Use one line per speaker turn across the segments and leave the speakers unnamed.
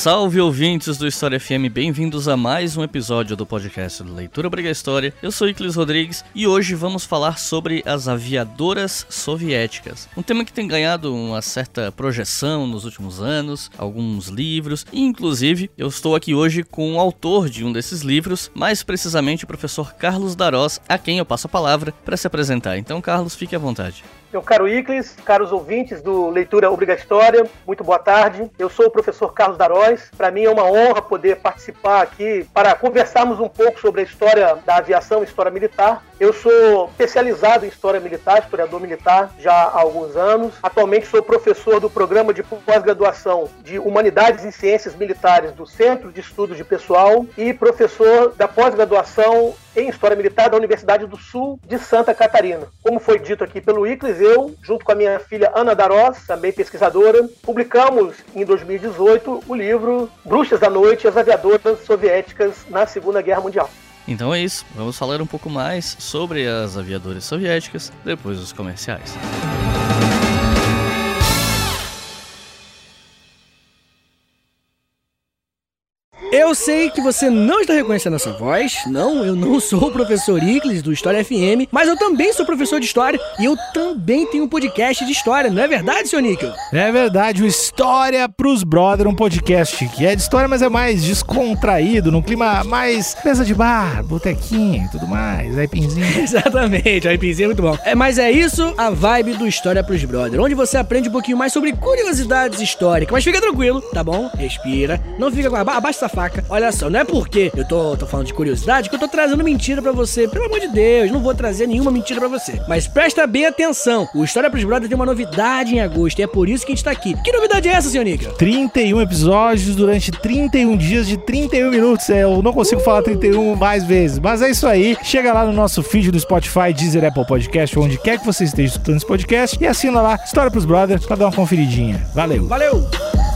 Salve ouvintes do História FM, bem-vindos a mais um episódio do podcast Leitura Briga História. Eu sou Iclis Rodrigues e hoje vamos falar sobre as aviadoras soviéticas. Um tema que tem ganhado uma certa projeção nos últimos anos, alguns livros, e inclusive eu estou aqui hoje com o autor de um desses livros, mais precisamente o professor Carlos Darós, a quem eu passo a palavra para se apresentar. Então, Carlos, fique à vontade.
Meu caro Iclis, caros ouvintes do Leitura Obrigatória, muito boa tarde. Eu sou o professor Carlos Darós. Para mim é uma honra poder participar aqui para conversarmos um pouco sobre a história da aviação, história militar. Eu sou especializado em história militar, historiador militar já há alguns anos. Atualmente sou professor do programa de pós-graduação de Humanidades e Ciências Militares do Centro de Estudos de Pessoal e professor da pós-graduação em História Militar da Universidade do Sul de Santa Catarina. Como foi dito aqui pelo Iclis, eu, junto com a minha filha Ana Darós, também pesquisadora, publicamos em 2018 o livro Bruxas da Noite, as aviadoras soviéticas na Segunda Guerra Mundial.
Então é isso, vamos falar um pouco mais sobre as aviadoras soviéticas depois dos comerciais.
Eu sei que você não está reconhecendo essa voz. Não, eu não sou o professor Iclis do História FM, mas eu também sou professor de história e eu também tenho um podcast de história, não é verdade, seu Níquel?
É verdade, o História pros Brother, um podcast que é de história, mas é mais descontraído, num clima mais mesa de bar, botequinho e tudo mais, aipinzinho.
Exatamente, aipinzinho é muito bom. É, mas é isso a vibe do História pros Brother, onde você aprende um pouquinho mais sobre curiosidades históricas. Mas fica tranquilo, tá bom? Respira, não fica com a abaixa essa faca. Olha só, não é porque eu tô, tô falando de curiosidade que eu tô trazendo mentira para você. Pelo amor de Deus, não vou trazer nenhuma mentira para você. Mas presta bem atenção. O História pros Brothers tem uma novidade em agosto e é por isso que a gente tá aqui. Que novidade é essa, senhor Nica?
31 episódios durante 31 dias de 31 minutos. É, eu não consigo falar 31 mais vezes, mas é isso aí. Chega lá no nosso feed do Spotify, Deezer, Apple Podcast, onde quer que você esteja escutando esse podcast e assina lá História pros Brothers pra dar uma conferidinha. Valeu.
Valeu!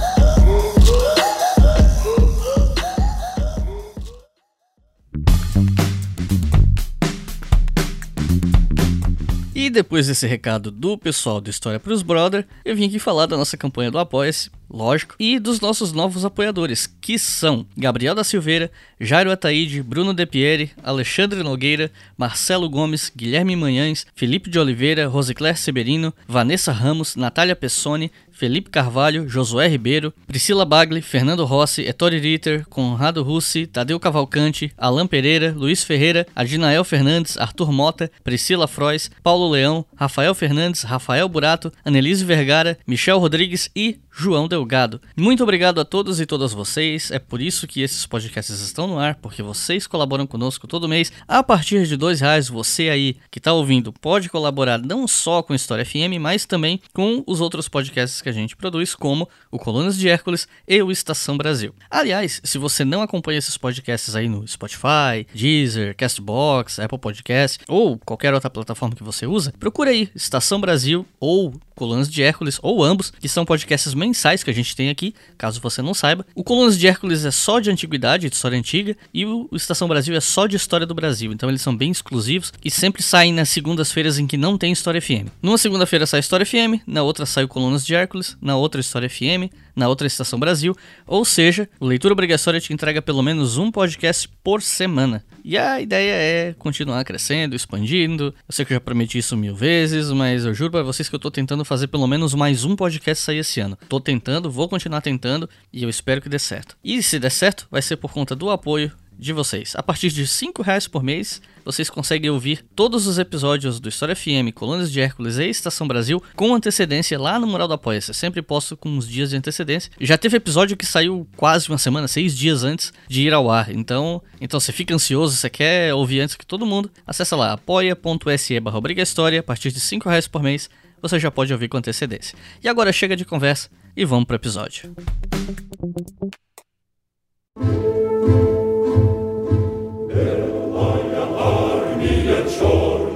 E depois desse recado do pessoal do História pros Brother, eu vim aqui falar da nossa campanha do Apoia-se, lógico, e dos nossos novos apoiadores, que são Gabriel da Silveira, Jairo Ataíde, Bruno De Pieri, Alexandre Nogueira, Marcelo Gomes, Guilherme Manhães, Felipe de Oliveira, Rosicler Severino, Vanessa Ramos, Natália Pessoni, Felipe Carvalho, Josué Ribeiro, Priscila Bagli, Fernando Rossi, Ettore Ritter, Conrado Russi, Tadeu Cavalcante, Alain Pereira, Luiz Ferreira, Adinael Fernandes, Arthur Mota, Priscila Frois, Paulo Leão, Rafael Fernandes, Rafael Burato, Anelise Vergara, Michel Rodrigues e João Delgado. Muito obrigado a todos e todas vocês. É por isso que esses podcasts estão no ar, porque vocês colaboram conosco todo mês. A partir de dois reais, você aí que está ouvindo pode colaborar não só com História FM, mas também com os outros podcasts que a gente produz, como o Colunas de Hércules e o Estação Brasil. Aliás, se você não acompanha esses podcasts aí no Spotify, Deezer, Castbox, Apple Podcast ou qualquer outra plataforma que você usa, procura aí Estação Brasil ou Colunas de Hércules, ou ambos, que são podcasts mensais que a gente tem aqui, caso você não saiba. O Colunas de Hércules é só de antiguidade, de história antiga, e o Estação Brasil é só de história do Brasil, então eles são bem exclusivos e sempre saem nas segundas-feiras em que não tem História FM. Numa segunda-feira sai História FM, na outra sai o Colunas de Hércules, na outra História FM, na outra Estação Brasil, ou seja, o Leitura Obrigatória te entrega pelo menos um podcast por semana. E a ideia é continuar crescendo, expandindo. Eu sei que eu já prometi isso mil vezes, mas eu juro para vocês que eu tô tentando fazer pelo menos mais um podcast sair esse ano. Tô tentando, vou continuar tentando e eu espero que dê certo. E se der certo, vai ser por conta do apoio de vocês. A partir de 5 reais por mês, vocês conseguem ouvir todos os episódios do História FM, Colunas de Hércules e Estação Brasil com antecedência lá no Mural do Apoia-se. Sempre posto com uns dias de antecedência. Já teve episódio que saiu quase uma semana, seis dias antes de ir ao ar. Então, então você fica ansioso, você quer ouvir antes que todo mundo, acessa lá apoia.se barra a partir de 5 reais por mês, você já pode ouvir com antecedência. E agora chega de conversa e vamos pro episódio.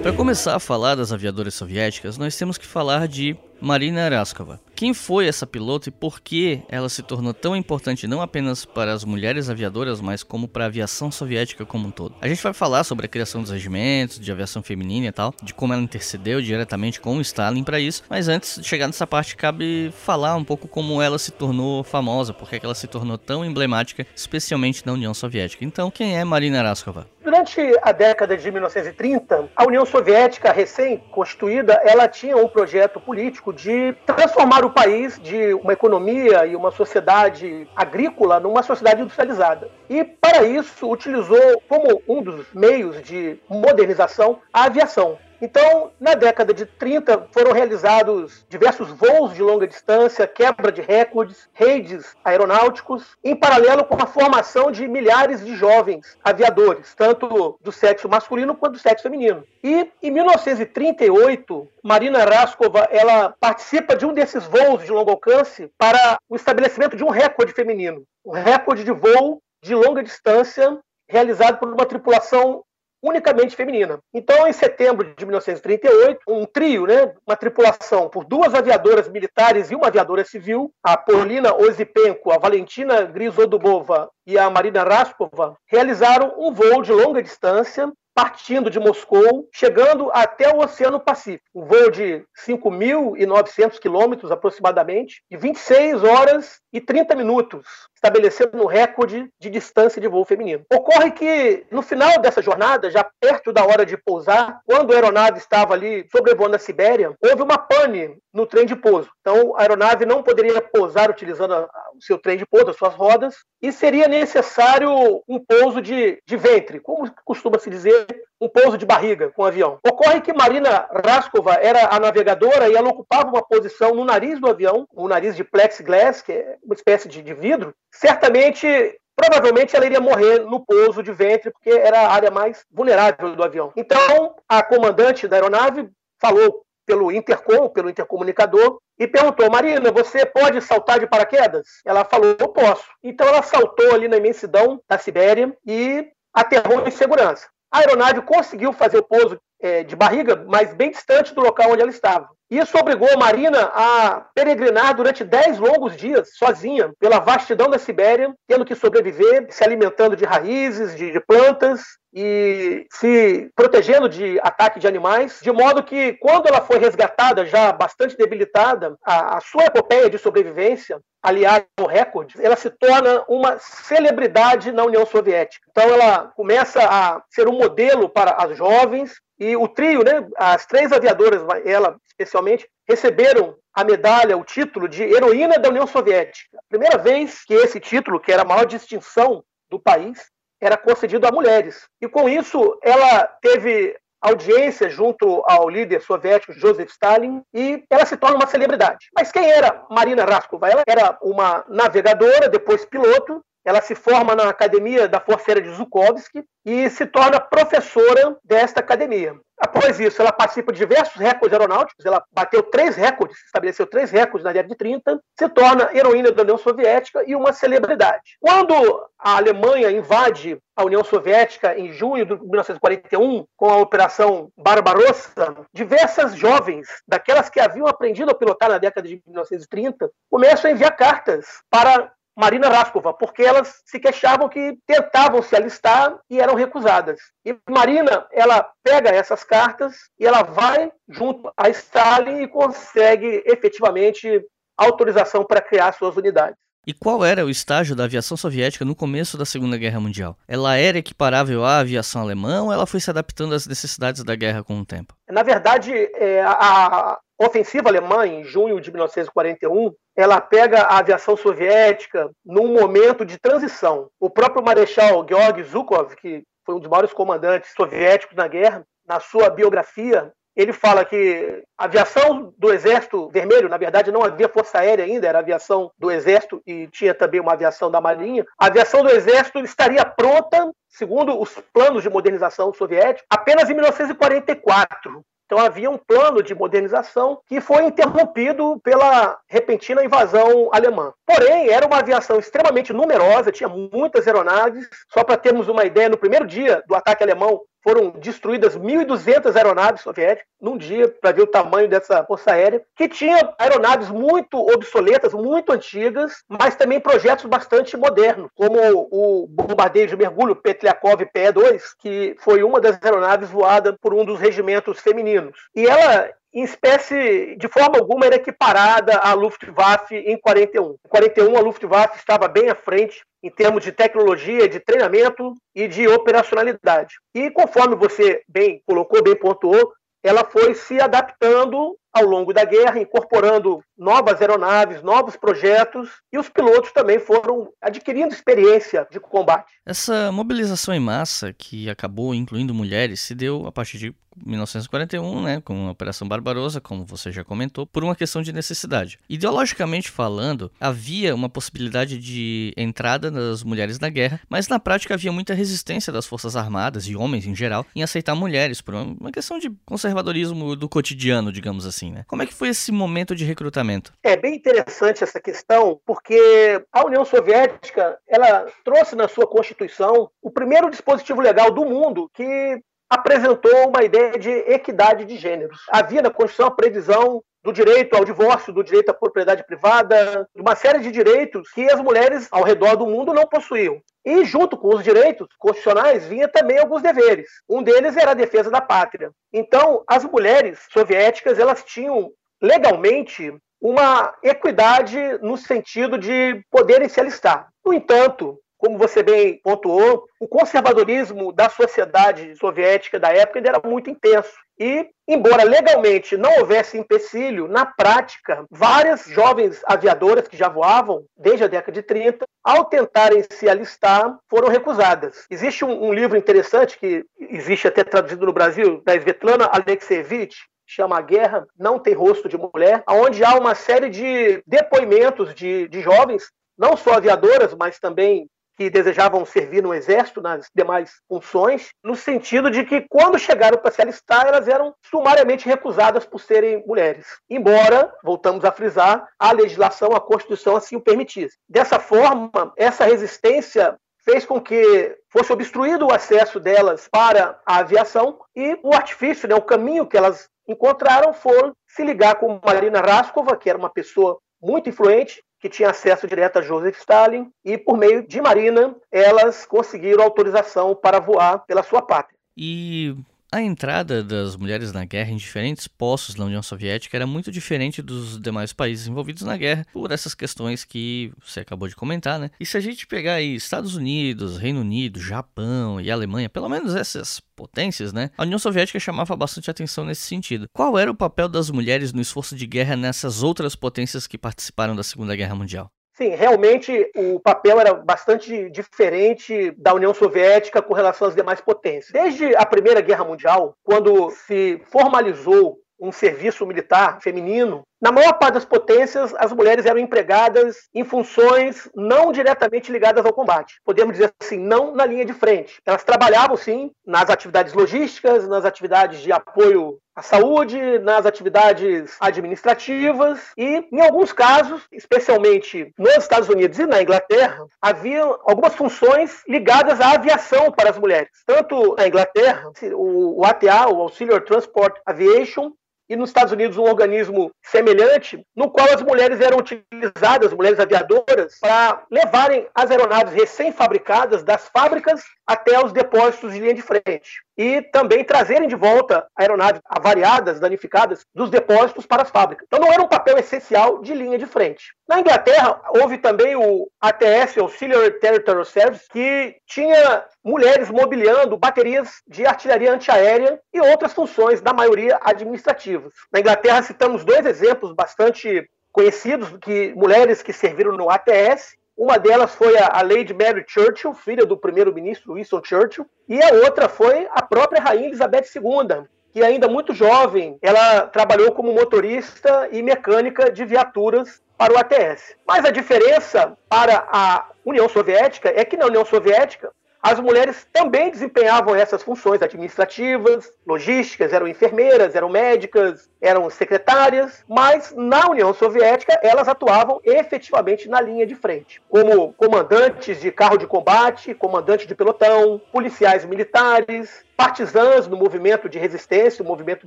Para começar a falar das aviadoras soviéticas, nós temos que falar de Marina Eraskova. Quem foi essa piloto e por que ela se tornou tão importante não apenas para as mulheres aviadoras, mas como para a aviação soviética como um todo? A gente vai falar sobre a criação dos regimentos, de aviação feminina e tal, de como ela intercedeu diretamente com o Stalin para isso, mas antes de chegar nessa parte cabe falar um pouco como ela se tornou famosa, porque ela se tornou tão emblemática, especialmente na União Soviética. Então, quem é Marina Eraskova?
Durante a década de 1930, a União Soviética, recém-constituída, ela tinha um projeto político de transformar o país de uma economia e uma sociedade agrícola numa sociedade industrializada. E, para isso, utilizou como um dos meios de modernização a aviação. Então, na década de 30, foram realizados diversos voos de longa distância, quebra de recordes, raids aeronáuticos, em paralelo com a formação de milhares de jovens aviadores, tanto do sexo masculino quanto do sexo feminino. E, em 1938, Marina Raskova ela participa de um desses voos de longo alcance para o estabelecimento de um recorde feminino, um recorde de voo de longa distância realizado por uma tripulação unicamente feminina. Então, em setembro de 1938, um trio, né, uma tripulação por duas aviadoras militares e uma aviadora civil, a Polina Ozipenko, a Valentina Grisodubova e a Marina Raskova, realizaram um voo de longa distância partindo de Moscou, chegando até o Oceano Pacífico. Um voo de 5.900 quilômetros aproximadamente, de 26 horas e 30 minutos, estabelecendo um recorde de distância de voo feminino. Ocorre que, no final dessa jornada, já perto da hora de pousar, quando a aeronave estava ali sobrevoando a Sibéria, houve uma pane no trem de pouso. Então, a aeronave não poderia pousar utilizando o seu trem de pouso, as suas rodas, e seria necessário um pouso de, de ventre, como costuma se dizer, um pouso de barriga com o avião. Ocorre que Marina Raskova era a navegadora e ela ocupava uma posição no nariz do avião, o nariz de plexiglass, que é uma espécie de, de vidro. Certamente provavelmente ela iria morrer no pouso de ventre, porque era a área mais vulnerável do avião. Então, a comandante da aeronave falou pelo intercom, pelo intercomunicador, e perguntou: Marina, você pode saltar de paraquedas? Ela falou: Eu posso. Então ela saltou ali na imensidão da Sibéria e aterrou em segurança. A aeronave conseguiu fazer o pouso é, de barriga, mas bem distante do local onde ela estava. Isso obrigou a Marina a peregrinar durante 10 longos dias, sozinha, pela vastidão da Sibéria, tendo que sobreviver, se alimentando de raízes, de, de plantas e se protegendo de ataque de animais, de modo que, quando ela foi resgatada, já bastante debilitada, a, a sua epopeia de sobrevivência, aliada ao recorde, ela se torna uma celebridade na União Soviética. Então, ela começa a ser um modelo para as jovens, e o trio, né, as três aviadoras, ela especialmente, receberam a medalha, o título de heroína da União Soviética. Primeira vez que esse título, que era a maior distinção do país, era concedido a mulheres. E com isso, ela teve audiência junto ao líder soviético Joseph Stalin e ela se torna uma celebridade. Mas quem era Marina Raskova? Ela era uma navegadora, depois piloto, ela se forma na Academia da Força Aérea de Zhukovsky e se torna professora desta academia. Após isso, ela participa de diversos recordes aeronáuticos, ela bateu três recordes, estabeleceu três recordes na década de 30, se torna heroína da União Soviética e uma celebridade. Quando a Alemanha invade a União Soviética em junho de 1941, com a Operação Barbarossa, diversas jovens, daquelas que haviam aprendido a pilotar na década de 1930, começam a enviar cartas para Marina Raskova, porque elas se queixavam que tentavam se alistar e eram recusadas. E Marina, ela pega essas cartas e ela vai junto a Stalin e consegue efetivamente autorização para criar suas unidades.
E qual era o estágio da aviação soviética no começo da Segunda Guerra Mundial? Ela era equiparável à aviação alemã ou ela foi se adaptando às necessidades da guerra com o tempo?
Na verdade, é, a, ofensiva alemã, em junho de 1941, ela pega a aviação soviética num momento de transição. O próprio Marechal Georg Zhukov, que foi um dos maiores comandantes soviéticos na guerra, na sua biografia, ele fala que a aviação do Exército Vermelho, na verdade não havia força aérea ainda, era aviação do Exército e tinha também uma aviação da Marinha. A aviação do Exército estaria pronta, segundo os planos de modernização soviéticos, apenas em 1944. Então havia um plano de modernização que foi interrompido pela repentina invasão alemã. Porém, era uma aviação extremamente numerosa, tinha muitas aeronaves. Só para termos uma ideia, no primeiro dia do ataque alemão, foram destruídas 1.200 aeronaves soviéticas num dia, para ver o tamanho dessa força aérea, que tinha aeronaves muito obsoletas, muito antigas, mas também projetos bastante modernos, como o bombardeio de mergulho Petliakov PE-2, que foi uma das aeronaves voada por um dos regimentos femininos. E ela em espécie, de forma alguma, era equiparada à Luftwaffe em 41. Em 41, a Luftwaffe estava bem à frente em termos de tecnologia, de treinamento e de operacionalidade. E conforme você bem colocou, bem pontuou, ela foi se adaptando ao longo da guerra, incorporando novas aeronaves, novos projetos, e os pilotos também foram adquirindo experiência de combate.
Essa mobilização em massa, que acabou incluindo mulheres, se deu a partir de 1941, né, com a Operação Barbarossa, como você já comentou, por uma questão de necessidade. Ideologicamente falando, havia uma possibilidade de entrada das mulheres na guerra, mas na prática havia muita resistência das forças armadas e homens em geral em aceitar mulheres por uma questão de conservadorismo do cotidiano, digamos assim, né? Como é que foi esse momento de recrutamento?
É bem interessante essa questão, porque a União Soviética, ela trouxe na sua constituição o primeiro dispositivo legal do mundo que apresentou uma ideia de equidade de gêneros. Havia na Constituição a previsão do direito ao divórcio, do direito à propriedade privada, de uma série de direitos que as mulheres ao redor do mundo não possuíam. E junto com os direitos constitucionais vinha também alguns deveres. Um deles era a defesa da pátria. Então, as mulheres soviéticas, elas tinham legalmente uma equidade no sentido de poderem se alistar. No entanto, como você bem pontuou, o conservadorismo da sociedade soviética da época ainda era muito intenso. E, embora legalmente não houvesse empecilho, na prática, várias jovens aviadoras que já voavam desde a década de 30, ao tentarem se alistar, foram recusadas. Existe um, um livro interessante que existe até traduzido no Brasil, da Svetlana Alexievich, chama A Guerra Não Tem Rosto de Mulher, onde há uma série de depoimentos de, de jovens não só aviadoras, mas também que desejavam servir no exército, nas demais funções, no sentido de que, quando chegaram para se alistar, elas eram sumariamente recusadas por serem mulheres. Embora, voltamos a frisar, a legislação, a Constituição assim o permitisse. Dessa forma, essa resistência fez com que fosse obstruído o acesso delas para a aviação e o artifício, né, o caminho que elas encontraram foi se ligar com Marina Raskova, que era uma pessoa muito influente, que tinha acesso direto a Joseph Stalin, e por meio de Marina, elas conseguiram autorização para voar pela sua pátria.
E a entrada das mulheres na guerra em diferentes postos na União Soviética era muito diferente dos demais países envolvidos na guerra, por essas questões que você acabou de comentar, né? E se a gente pegar aí Estados Unidos, Reino Unido, Japão e Alemanha, pelo menos essas potências, né? A União Soviética chamava bastante atenção nesse sentido. Qual era o papel das mulheres no esforço de guerra nessas outras potências que participaram da Segunda Guerra Mundial?
Sim, realmente o papel era bastante diferente da União Soviética com relação às demais potências. Desde a Primeira Guerra Mundial, quando se formalizou um serviço militar feminino, na maior parte das potências, as mulheres eram empregadas em funções não diretamente ligadas ao combate. Podemos dizer assim, não na linha de frente. Elas trabalhavam, sim, nas atividades logísticas, nas atividades de apoio à saúde, nas atividades administrativas e, em alguns casos, especialmente nos Estados Unidos e na Inglaterra, havia algumas funções ligadas à aviação para as mulheres. Tanto na Inglaterra, o ATA, o Auxiliary Transport Aviation, e nos Estados Unidos um organismo semelhante, no qual as mulheres eram utilizadas, mulheres aviadoras, para levarem as aeronaves recém-fabricadas das fábricas até os depósitos de linha de frente. E também trazerem de volta aeronaves avariadas, danificadas, dos depósitos para as fábricas. Então não era um papel essencial de linha de frente. Na Inglaterra, houve também o ATS, Auxiliary Territorial Service, que tinha mulheres mobiliando baterias de artilharia antiaérea e outras funções, da maioria administrativas. Na Inglaterra, citamos dois exemplos bastante conhecidos, que mulheres que serviram no ATS, uma delas foi a, Lady Mary Churchill, filha do primeiro-ministro Winston Churchill, e a outra foi a própria Rainha Elizabeth II, que ainda muito jovem, ela trabalhou como motorista e mecânica de viaturas para o ATS. Mas a diferença para a União Soviética é que na União Soviética as mulheres também desempenhavam essas funções administrativas, logísticas, eram enfermeiras, eram médicas, eram secretárias, mas na União Soviética elas atuavam efetivamente na linha de frente, como comandantes de carro de combate, comandantes de pelotão, policiais militares, partisãs no movimento de resistência, o movimento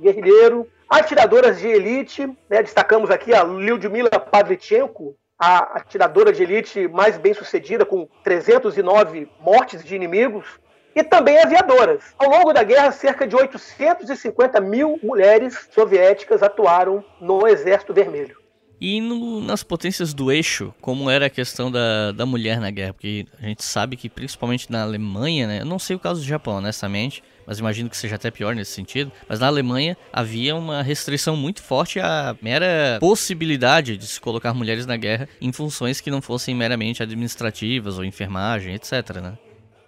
guerrilheiro, atiradoras de elite, né, destacamos aqui a Lyudmila Pavlichenko, a atiradora de elite mais bem sucedida, com 309 mortes de inimigos, e também aviadoras. Ao longo da guerra, cerca de 850 mil mulheres soviéticas atuaram no Exército Vermelho.
E no, nas potências do eixo, como era a questão da, da mulher na guerra? Porque a gente sabe que principalmente na Alemanha, né? Eu não sei o caso do Japão, honestamente, mas imagino que seja até pior nesse sentido. Mas na Alemanha havia uma restrição muito forte à mera possibilidade de se colocar mulheres na guerra em funções que não fossem meramente administrativas ou enfermagem, etc, né?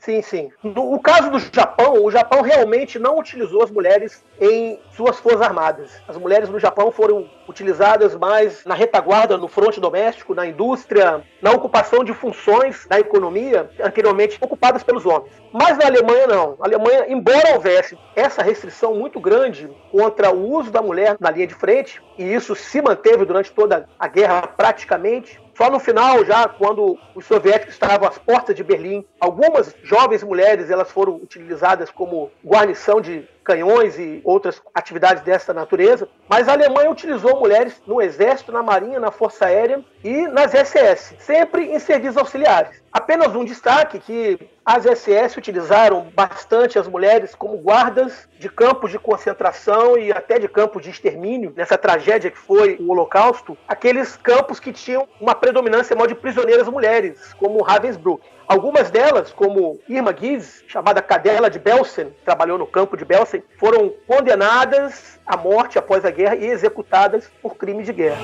Sim, sim. No caso do Japão, o Japão realmente não utilizou as mulheres em suas forças armadas. As mulheres no Japão foram utilizadas mais na retaguarda, no fronte doméstico, na indústria, na ocupação de funções da economia anteriormente ocupadas pelos homens. Mas na Alemanha não. Na Alemanha, embora houvesse essa restrição muito grande contra o uso da mulher na linha de frente, e isso se manteve durante toda a guerra praticamente, só no final, já quando os soviéticos estavam às portas de Berlim, algumas jovens mulheres elas foram utilizadas como guarnição de canhões e outras atividades dessa natureza, mas a Alemanha utilizou mulheres no exército, na marinha, na força aérea e nas SS, sempre em serviços auxiliares. Apenas um destaque que as SS utilizaram bastante as mulheres como guardas de campos de concentração e até de campos de extermínio, nessa tragédia que foi o Holocausto, aqueles campos que tinham uma predominância maior de prisioneiras mulheres, como Ravensbrück. Algumas delas, como Irma Gies, chamada Cadela de Belsen, trabalhou no campo de Belsen, foram condenadas à morte após a guerra e executadas por crime de guerra.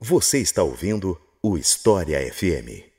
Você está ouvindo o História FM.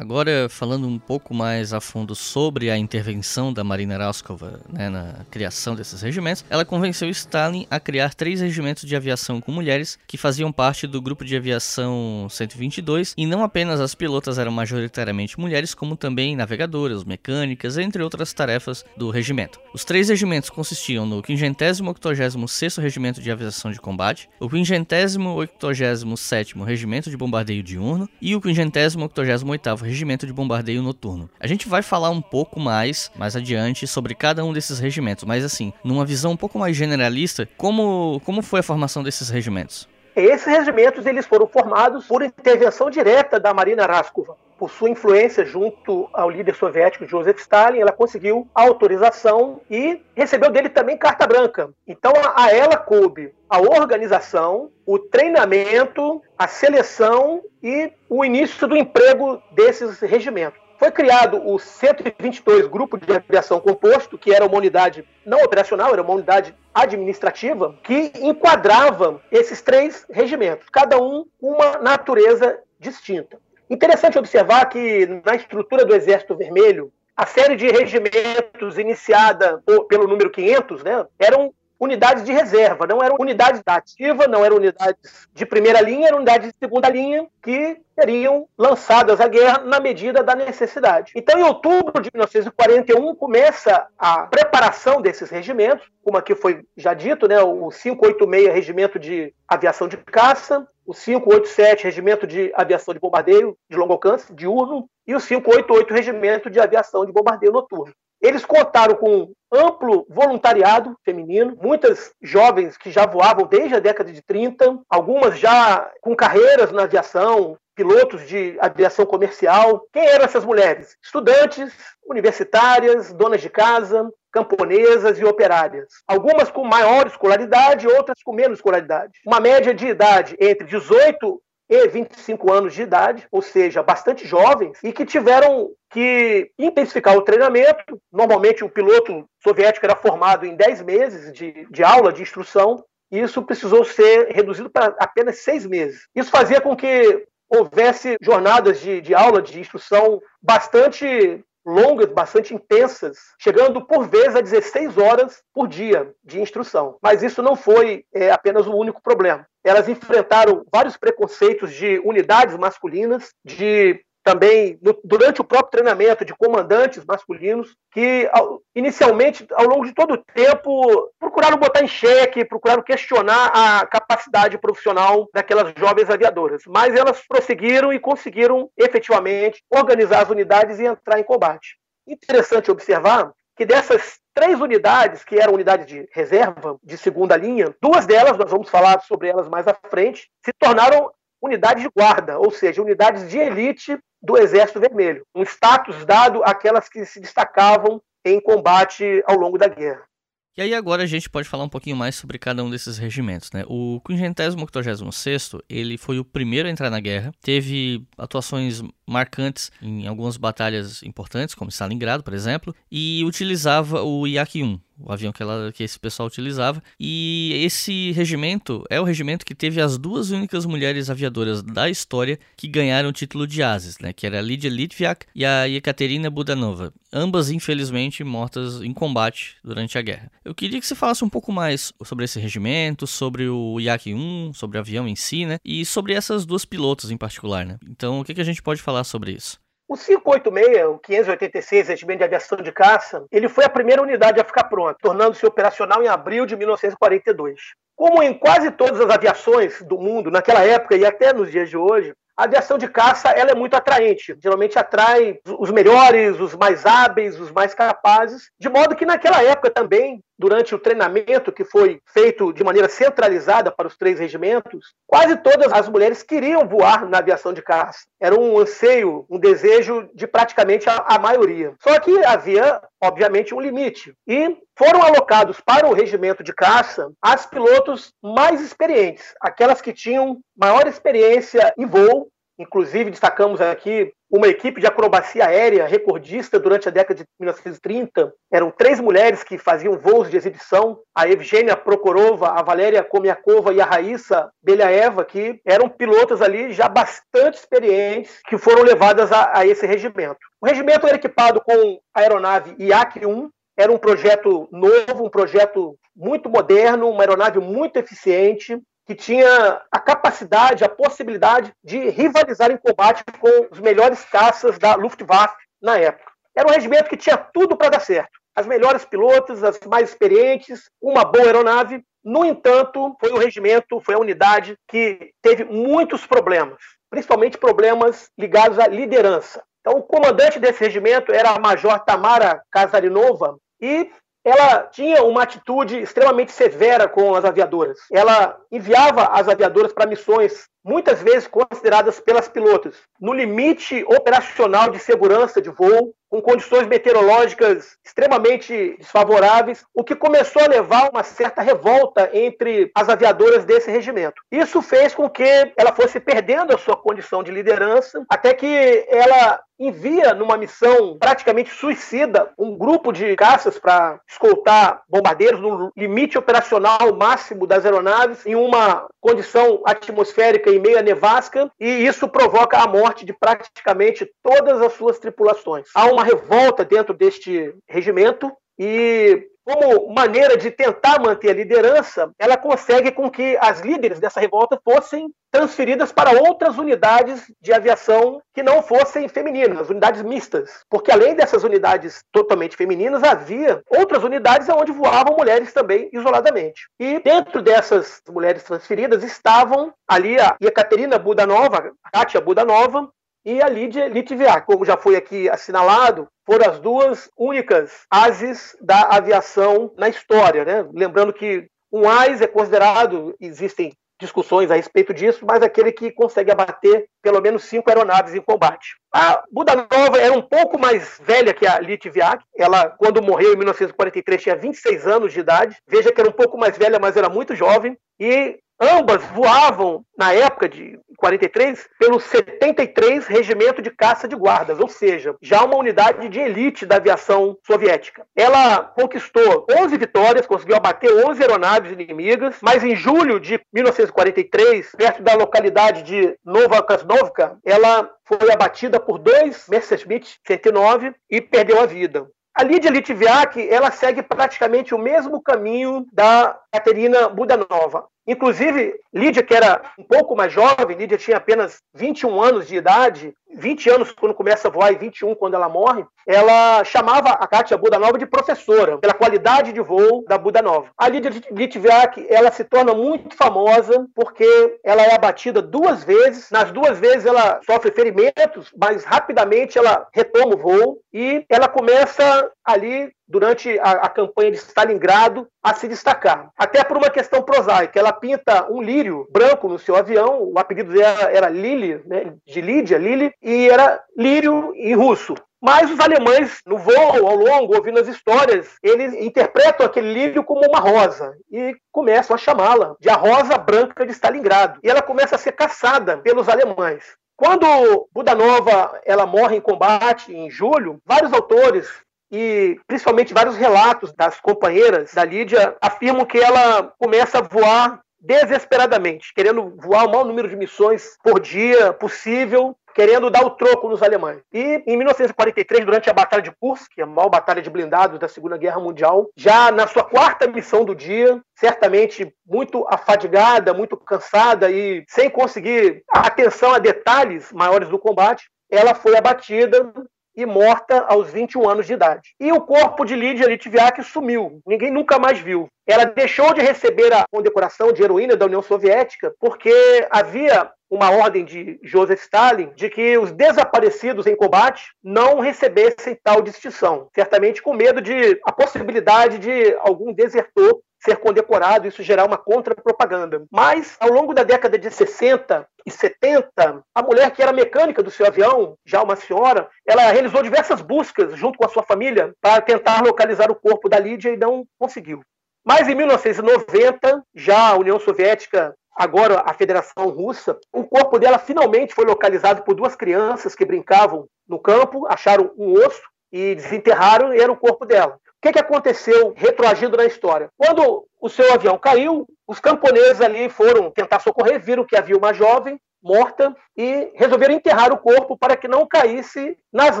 Agora, falando um pouco mais a fundo sobre a intervenção da Marina Raskova né, na criação desses regimentos, ela convenceu Stalin a criar três regimentos de aviação com mulheres que faziam parte do grupo de aviação 122 e não apenas as pilotas eram majoritariamente mulheres, como também navegadoras, mecânicas, entre outras tarefas do regimento. Os três regimentos consistiam no 586º Regimento de Aviação de Combate, o 587º Regimento de Bombardeio Diurno e o 588º regimento de bombardeio noturno. A gente vai falar um pouco mais mais adiante sobre cada um desses regimentos, mas assim, numa visão um pouco mais generalista, como, como foi a formação desses regimentos?
Esses regimentos eles foram formados por intervenção direta da Marina Raskova. Por sua influência junto ao líder soviético Joseph Stalin, ela conseguiu autorização e recebeu dele também carta branca. Então a ela coube a organização, o treinamento, a seleção e o início do emprego desses regimentos. Foi criado o 122 Grupo de Aviação Composto, que era uma unidade não operacional, era uma unidade administrativa, que enquadrava esses três regimentos, cada um uma natureza distinta. Interessante observar que na estrutura do Exército Vermelho, a série de regimentos iniciada pelo número 500 né, eram unidades de reserva, não eram unidades ativa, não eram unidades de primeira linha, eram unidades de segunda linha que seriam lançadas à guerra na medida da necessidade. Então, em outubro de 1941, começa a preparação desses regimentos, como aqui foi já dito, né, o 586 Regimento de Aviação de Caça, o 587 Regimento de Aviação de Bombardeio de Longo Alcance, diurno, e o 588 Regimento de Aviação de Bombardeio Noturno. Eles contaram com amplo voluntariado feminino, muitas jovens que já voavam desde a década de 30, algumas já com carreiras na aviação, pilotos de aviação comercial. Quem eram essas mulheres? Estudantes, universitárias, donas de casa, camponesas e operárias. Algumas com maior escolaridade, outras com menos escolaridade. Uma média de idade entre 18 e 25 anos de idade, ou seja, bastante jovens, e que tiveram que intensificar o treinamento. Normalmente, o piloto soviético era formado em 10 meses de, de aula, de instrução, e isso precisou ser reduzido para apenas seis meses. Isso fazia com que houvesse jornadas de, de aula, de instrução bastante longas, bastante intensas, chegando por vezes a 16 horas por dia de instrução. Mas isso não foi é, apenas o único problema. Elas enfrentaram vários preconceitos de unidades masculinas, de também durante o próprio treinamento de comandantes masculinos que inicialmente ao longo de todo o tempo procuraram botar em xeque, procuraram questionar a capacidade profissional daquelas jovens aviadoras, mas elas prosseguiram e conseguiram efetivamente organizar as unidades e entrar em combate. Interessante observar que dessas três unidades, que eram unidades de reserva, de segunda linha, duas delas, nós vamos falar sobre elas mais à frente, se tornaram unidades de guarda, ou seja, unidades de elite do Exército Vermelho, um status dado àquelas que se destacavam em combate ao longo da guerra.
E aí agora a gente pode falar um pouquinho mais sobre cada um desses regimentos, né? O 586 ele foi o primeiro a entrar na guerra, teve atuações marcantes em algumas batalhas importantes, como Stalingrado, por exemplo, e utilizava o Yak-1, o avião que, ela, que esse pessoal utilizava. E esse regimento é o regimento que teve as duas únicas mulheres aviadoras da história que ganharam o título de ases, né? Que era a Lydia Litviak e a Ekaterina Budanova. Ambas, infelizmente, mortas em combate durante a guerra. Eu queria que você falasse um pouco mais sobre esse regimento, sobre o Yak-1, sobre o avião em si, né? E sobre essas duas pilotos em particular, né? Então, o que, que a gente pode falar sobre isso?
O 586, o 586, Regimento de Aviação de Caça, ele foi a primeira unidade a ficar pronta, tornando-se operacional em abril de 1942. Como em quase todas as aviações do mundo, naquela época e até nos dias de hoje, a aviação de caça ela é muito atraente. Geralmente atrai os melhores, os mais hábeis, os mais capazes, de modo que naquela época também, durante o treinamento que foi feito de maneira centralizada para os três regimentos, quase todas as mulheres queriam voar na aviação de caça. Era um anseio, um desejo de praticamente a, a maioria. Só que havia, obviamente, um limite. E foram alocados para o regimento de caça as pilotos mais experientes, aquelas que tinham maior experiência em voo. Inclusive, destacamos aqui uma equipe de acrobacia aérea recordista durante a década de 1930. Eram três mulheres que faziam voos de exibição: a Evgenia Prokhorova, a Valéria Komiakova e a Raíssa Beliaeva, que eram pilotos ali já bastante experientes, que foram levadas a, a esse regimento. O regimento era equipado com a aeronave IAC-1, era um projeto novo, um projeto muito moderno, uma aeronave muito eficiente, que tinha a capacidade, a possibilidade de rivalizar em combate com os melhores caças da Luftwaffe na época. Era um regimento que tinha tudo para dar certo. As melhores pilotas, as mais experientes, uma boa aeronave. No entanto, foi o regimento, foi a unidade que teve muitos problemas, principalmente problemas ligados à liderança. Então, o comandante desse regimento era a Major Tamara Casarinova e ela tinha uma atitude extremamente severa com as aviadoras. Ela enviava as aviadoras para missões muitas vezes consideradas pelas pilotos no limite operacional de segurança de voo, com condições meteorológicas extremamente desfavoráveis, o que começou a levar uma certa revolta entre as aviadoras desse regimento. Isso fez com que ela fosse perdendo a sua condição de liderança, até que ela envia numa missão praticamente suicida um grupo de caças para escoltar bombardeiros no limite operacional máximo das aeronaves em uma condição atmosférica em meia nevasca, e isso provoca a morte de praticamente todas as suas tripulações. Há uma revolta dentro deste regimento e como maneira de tentar manter a liderança, ela consegue com que as líderes dessa revolta fossem transferidas para outras unidades de aviação que não fossem femininas, unidades mistas. Porque além dessas unidades totalmente femininas, havia outras unidades onde voavam mulheres também isoladamente. E dentro dessas mulheres transferidas estavam ali a Ekaterina Budanova, a Kátia Budanova, e a Lídia Litviak, como já foi aqui assinalado, foram as duas únicas ases da aviação na história. Né? Lembrando que um AIS é considerado, existem discussões a respeito disso, mas aquele que consegue abater pelo menos cinco aeronaves em combate. A Budanova era um pouco mais velha que a Litviak. Ela, quando morreu em 1943, tinha 26 anos de idade. Veja que era um pouco mais velha, mas era muito jovem. E Ambas voavam, na época de 43, pelo 73 Regimento de Caça de Guardas, ou seja, já uma unidade de elite da aviação soviética. Ela conquistou 11 vitórias, conseguiu abater 11 aeronaves inimigas, mas em julho de 1943, perto da localidade de Nova Kasnovka, ela foi abatida por dois Messerschmitt 109 e perdeu a vida. A Lídia Litviak, ela segue praticamente o mesmo caminho da Caterina Budanova. Inclusive, Lídia, que era um pouco mais jovem, Lídia tinha apenas 21 anos de idade, 20 anos quando começa a voar e 21 quando ela morre, ela chamava a Kátia Budanova de professora, pela qualidade de voo da Budanova. A Lídia Litviak, ela se torna muito famosa porque ela é abatida duas vezes, nas duas vezes ela sofre ferimentos, mas rapidamente ela retoma o voo e ela começa ali durante a, a, campanha de Stalingrado a se destacar. Até por uma questão prosaica. Ela pinta um lírio branco no seu avião, o apelido dela era Lili, né, de Lídia, Lili, e era lírio em russo. Mas os alemães, no voo, ao longo, ouvindo as histórias, eles interpretam aquele lírio como uma rosa e começam a chamá-la de a rosa branca de Stalingrado. E ela começa a ser caçada pelos alemães. Quando Budanova ela morre em combate em julho, vários autores e principalmente vários relatos das companheiras da Lídia afirmam que ela começa a voar desesperadamente, querendo voar o maior número de missões por dia possível, querendo dar o troco nos alemães. E em 1943, durante a Batalha de Kursk, a maior batalha de blindados da Segunda Guerra Mundial, já na sua quarta missão do dia, certamente muito afadigada, muito cansada e sem conseguir atenção a detalhes maiores do combate, ela foi abatida e morta aos 21 anos de idade. E o corpo de Lídia Litviak sumiu, ninguém nunca mais viu. Ela deixou de receber a condecoração de heroína da União Soviética porque havia uma ordem de Joseph Stalin de que os desaparecidos em combate não recebessem tal distinção, certamente com medo de a possibilidade de algum desertor ser condecorado, isso gerar uma contra-propaganda. Mas, ao longo da década de 60 e 70, a mulher que era mecânica do seu avião, já uma senhora, ela realizou diversas buscas junto com a sua família para tentar localizar o corpo da Lídia e não conseguiu. Mas em 1990, já a União Soviética agora a Federação Russa, o corpo dela finalmente foi localizado por duas crianças que brincavam no campo, acharam um osso e desenterraram e era o corpo dela. O que, que aconteceu retroagindo na história? Quando o seu avião caiu, os camponeses ali foram tentar socorrer, viram que havia uma jovem morta e resolveram enterrar o corpo para que não caísse nas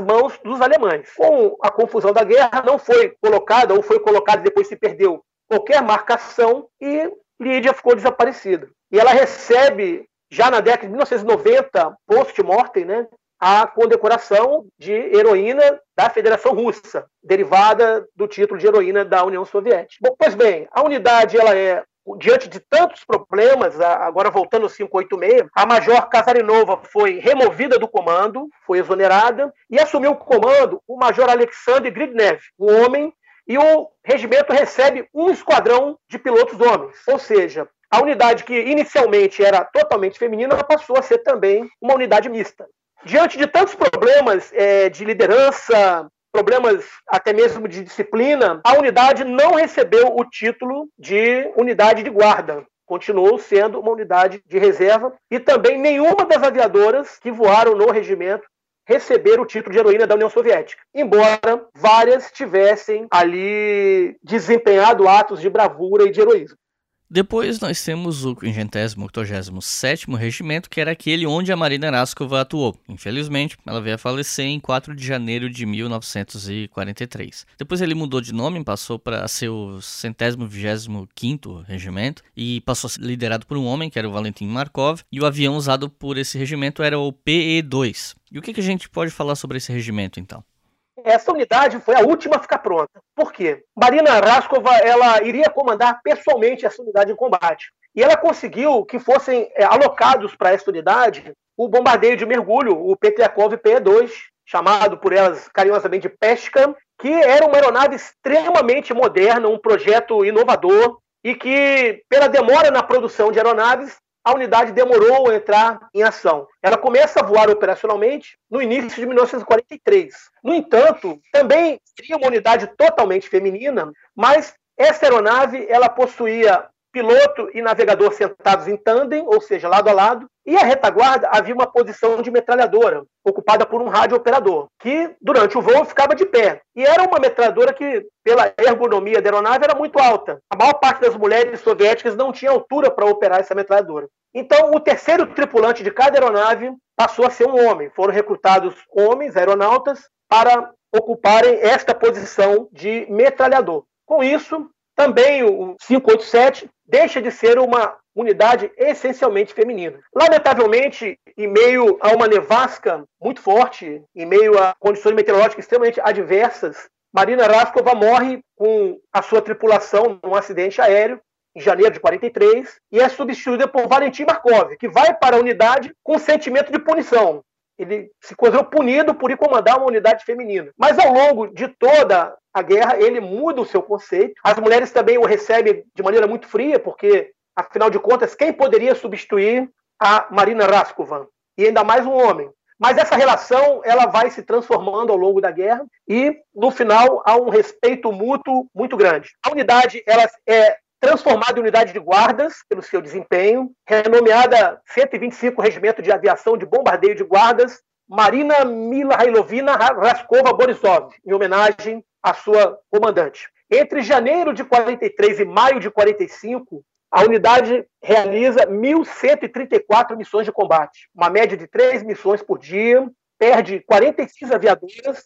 mãos dos alemães. Com a confusão da guerra, não foi colocada ou foi colocada e depois se perdeu qualquer marcação e Lídia ficou desaparecida. E ela recebe, já na década de 1990, post-mortem, né, a condecoração de heroína da Federação Russa, derivada do título de heroína da União Soviética. Bom, pois bem, a unidade ela é diante de tantos problemas, agora voltando ao 586, a Major Kazarinova foi removida do comando, foi exonerada, e assumiu o comando o Major Alexander Gridnev, um homem, e o regimento recebe um esquadrão de pilotos homens. Ou seja, a unidade que inicialmente era totalmente feminina passou a ser também uma unidade mista diante de tantos problemas é, de liderança, problemas até mesmo de disciplina, a unidade não recebeu o título de unidade de guarda. Continuou sendo uma unidade de reserva e também nenhuma das aviadoras que voaram no regimento receberam o título de heroína da União Soviética, embora várias tivessem ali desempenhado atos de bravura e de heroísmo.
Depois nós temos o 587 Regimento, que era aquele onde a Marina Eraskova atuou. Infelizmente, ela veio a falecer em 4 de janeiro de 1943. Depois ele mudou de nome, passou para ser o centésimo vigésimo quinto Regimento e passou a ser liderado por um homem, que era o Valentim Markov, e o avião usado por esse regimento era o PE-2. E o que, que a gente pode falar sobre esse regimento, então?
Essa unidade foi a última a ficar pronta. Por quê? Marina Raskova ela iria comandar pessoalmente essa unidade em combate. E ela conseguiu que fossem é, alocados para essa unidade o bombardeio de mergulho, o Petriakov PE-2, chamado por elas carinhosamente de Pesca, que era uma aeronave extremamente moderna, um projeto inovador e que, pela demora na produção de aeronaves, a unidade demorou a entrar em ação. Ela começa a voar operacionalmente no início de 1943. No entanto, também seria uma unidade totalmente feminina, mas essa aeronave ela possuía piloto e navegador sentados em tandem, ou seja, lado a lado, e a retaguarda havia uma posição de metralhadora, ocupada por um rádio operador, que durante o voo ficava de pé. E era uma metralhadora que, pela ergonomia da aeronave, era muito alta. A maior parte das mulheres soviéticas não tinha altura para operar essa metralhadora. Então, o terceiro tripulante de cada aeronave passou a ser um homem. Foram recrutados homens, aeronautas, para ocuparem esta posição de metralhador. Com isso, também o 587 deixa de ser uma unidade essencialmente feminina. Lamentavelmente, em meio a uma nevasca muito forte, em meio a condições meteorológicas extremamente adversas, Marina Raskova morre com a sua tripulação num acidente aéreo em janeiro de 43 e é substituída por Valentim Markov, que vai para a unidade com sentimento de punição. Ele se considerou punido por ir comandar uma unidade feminina. Mas ao longo de toda a guerra, ele muda o seu conceito. As mulheres também o recebem de maneira muito fria, porque, afinal de contas, quem poderia substituir a Marina Raskova? E ainda mais um homem. Mas essa relação ela vai se transformando ao longo da guerra e, no final, há um respeito mútuo muito grande. A unidade ela é transformada em unidade de guardas pelo seu desempenho, renomeada 125 Regimento de Aviação de Bombardeio de Guardas, Marina Milhailovina Raskova Borisov, em homenagem à sua comandante. Entre janeiro de 43 e maio de 45, a unidade realiza 1.134 missões de combate, uma média de três missões por dia, perde 46 aviadoras,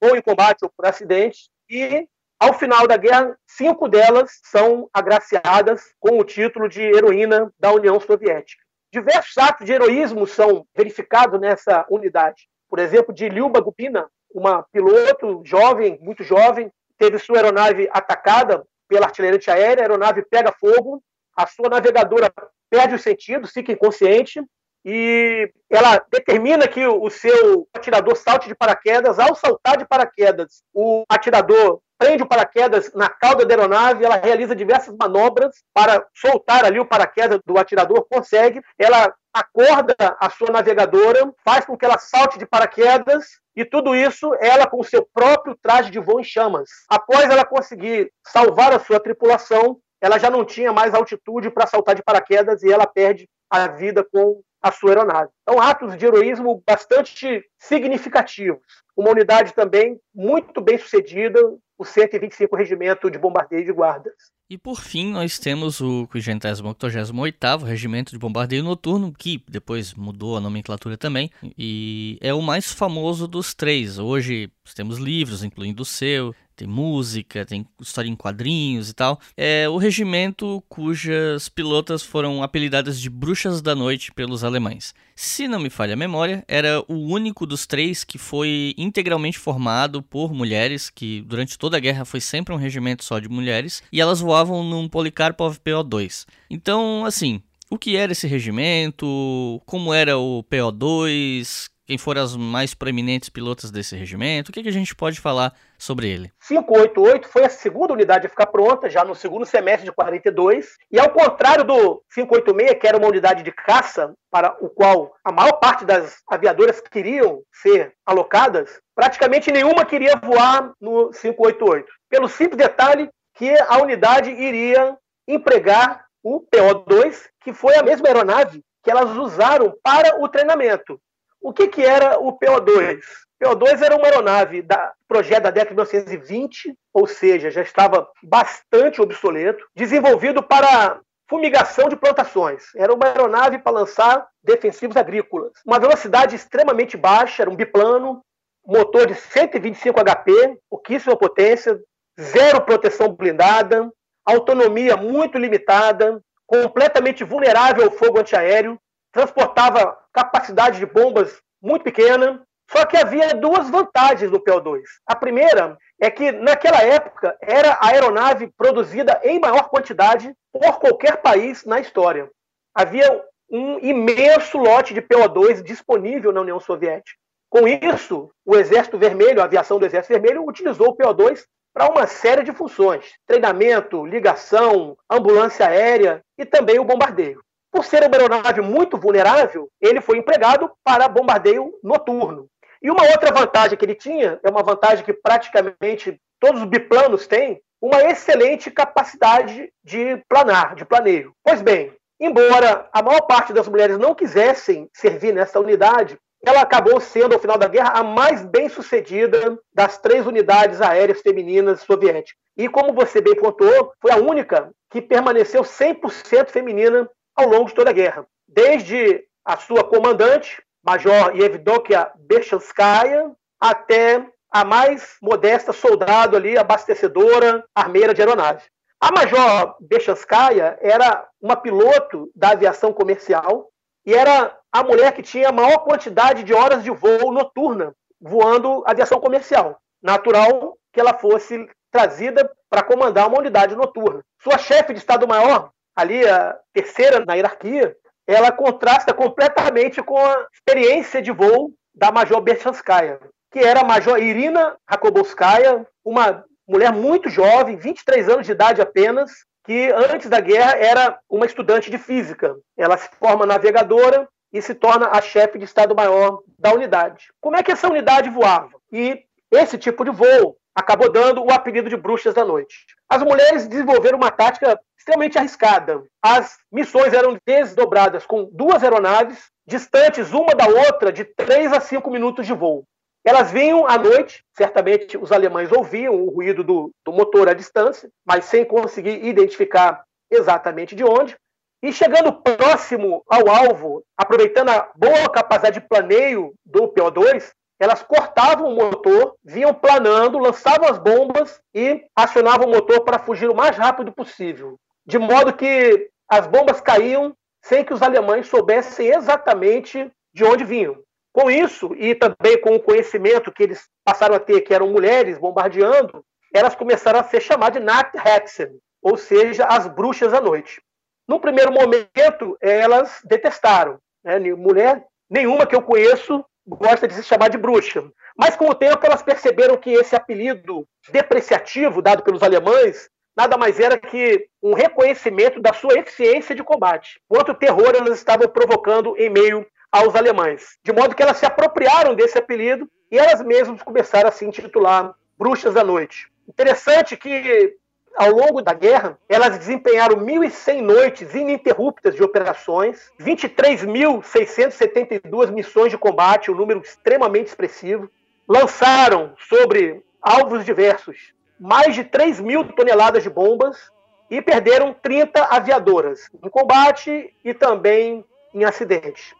ou em combate ou por acidente, e, ao final da guerra, cinco delas são agraciadas com o título de heroína da União Soviética. Diversos atos de heroísmo são verificados nessa unidade. Por exemplo, de Lyuba Gubina, uma piloto jovem, muito jovem, teve sua aeronave atacada pela artilharia antiaérea, a aeronave pega fogo, a sua navegadora perde o sentido, fica inconsciente, e ela determina que o seu atirador salte de paraquedas. Ao saltar de paraquedas, o atirador prende o paraquedas na cauda da aeronave, ela realiza diversas manobras para soltar ali o paraquedas do atirador, consegue, ela acorda a sua navegadora, faz com que ela salte de paraquedas e tudo isso ela com o seu próprio traje de voo em chamas. Após ela conseguir salvar a sua tripulação, ela já não tinha mais altitude para saltar de paraquedas e ela perde a vida com a sua aeronave. Então, atos de heroísmo bastante significativos. Uma unidade também muito bem sucedida, o 125 Regimento de Bombardeio de Guardas.
E por fim, nós temos o 588º Regimento de Bombardeio Noturno, que depois mudou a nomenclatura também, e é o mais famoso dos três. Hoje temos livros, incluindo o seu, tem música, tem história em quadrinhos e tal. É o regimento cujas pilotas foram apelidadas de Bruxas da Noite pelos alemães. Se não me falha a memória, era o único dos três que foi integralmente formado por mulheres, que durante toda a guerra foi sempre um regimento só de mulheres, e elas voavam num Polikarpov PO2. Então, assim, o que era esse regimento, como era o PO2, quem foram as mais proeminentes pilotas desse regimento? O que, que, a gente pode falar sobre ele?
588 foi a segunda unidade a ficar pronta, já no segundo semestre de 42. E ao contrário do 586, que era uma unidade de caça, para o qual a maior parte das aviadoras queriam ser alocadas, praticamente nenhuma queria voar no 588. Pelo simples detalhe que a unidade iria empregar o PO-2, que foi a mesma aeronave que elas usaram para o treinamento. O que, que era o PO2? O PO2 era uma aeronave da projeto da década de 1920, ou seja, já estava bastante obsoleto, desenvolvido para fumigação de plantações. Era uma aeronave para lançar defensivos agrícolas. Uma velocidade extremamente baixa, era um biplano, motor de 125 HP, pouquíssima potência, zero proteção blindada, autonomia muito limitada, completamente vulnerável ao fogo antiaéreo, transportava capacidade de bombas muito pequena. Só que havia duas vantagens do PO2. A primeira é que, naquela época, era a aeronave produzida em maior quantidade por qualquer país na história. Havia um imenso lote de PO2 disponível na União Soviética. Com isso, o Exército Vermelho, a aviação do Exército Vermelho, utilizou o PO2 para uma série de funções: treinamento, ligação, ambulância aérea e também o bombardeio. Por ser uma aeronave muito vulnerável, ele foi empregado para bombardeio noturno. E uma outra vantagem que ele tinha, é uma vantagem que praticamente todos os biplanos têm, uma excelente capacidade de planar, de planeio. Pois bem, embora a maior parte das mulheres não quisessem servir nessa unidade, ela acabou sendo, ao final da guerra, a mais bem sucedida das três unidades aéreas femininas soviéticas. E como você bem pontuou, foi a única que permaneceu 100% feminina ao longo de toda a guerra. Desde a sua comandante, Major Yevdokia Bechanskaya, até a mais modesta soldado ali, abastecedora, armeira de aeronave. A Major Bechanskaya era uma piloto da aviação comercial e era a mulher que tinha a maior quantidade de horas de voo noturna voando aviação comercial. Natural que ela fosse trazida para comandar uma unidade noturna. Sua chefe de Estado-Maior, ali a terceira na hierarquia, ela contrasta completamente com a experiência de voo da Major Berchanskaya, que era a Major Irina Rakobovskaya, uma mulher muito jovem, 23 anos de idade apenas, que antes da guerra era uma estudante de física. Ela se forma navegadora e se torna a chefe de Estado-Maior da unidade. Como é que essa unidade voava? E esse tipo de voo acabou dando o apelido de bruxas da noite. As mulheres desenvolveram uma tática extremamente arriscada. As missões eram desdobradas com duas aeronaves, distantes uma da outra de 3 a 5 minutos de voo. Elas vinham à noite, certamente os alemães ouviam o ruído do, do motor à distância, mas sem conseguir identificar exatamente de onde. E chegando próximo ao alvo, aproveitando a boa capacidade de planeio do PO2, elas cortavam o motor, vinham planando, lançavam as bombas e acionavam o motor para fugir o mais rápido possível. De modo que as bombas caíam sem que os alemães soubessem exatamente de onde vinham. Com isso, e também com o conhecimento que eles passaram a ter, que eram mulheres bombardeando, elas começaram a ser chamadas de Nachthexen, ou seja, as bruxas à noite. No primeiro momento, elas detestaram. Né? Mulher nenhuma que eu conheço gosta de se chamar de bruxa. Mas com o tempo elas perceberam que esse apelido depreciativo dado pelos alemães nada mais era que um reconhecimento da sua eficiência de combate. Quanto terror elas estavam provocando em meio aos alemães. De modo que elas se apropriaram desse apelido e elas mesmas começaram a se intitular Bruxas da Noite. Interessante que ao longo da guerra, elas desempenharam 1.100 noites ininterruptas de operações, 23.672 missões de combate, um número extremamente expressivo. Lançaram sobre alvos diversos mais de 3 mil toneladas de bombas e perderam 30 aviadoras em combate e também em acidentes.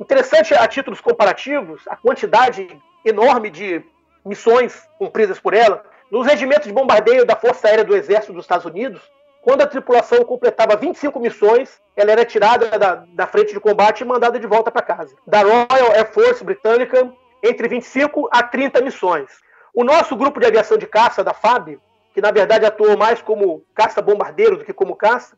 Interessante a títulos comparativos, a quantidade enorme de missões cumpridas por ela nos regimentos de bombardeio da Força Aérea do Exército dos Estados Unidos, quando a tripulação completava 25 missões, ela era tirada da, da frente de combate e mandada de volta para casa. Da Royal Air Force britânica, entre 25 a 30 missões. O nosso grupo de aviação de caça, da FAB, que na verdade atuou mais como caça-bombardeiro do que como caça,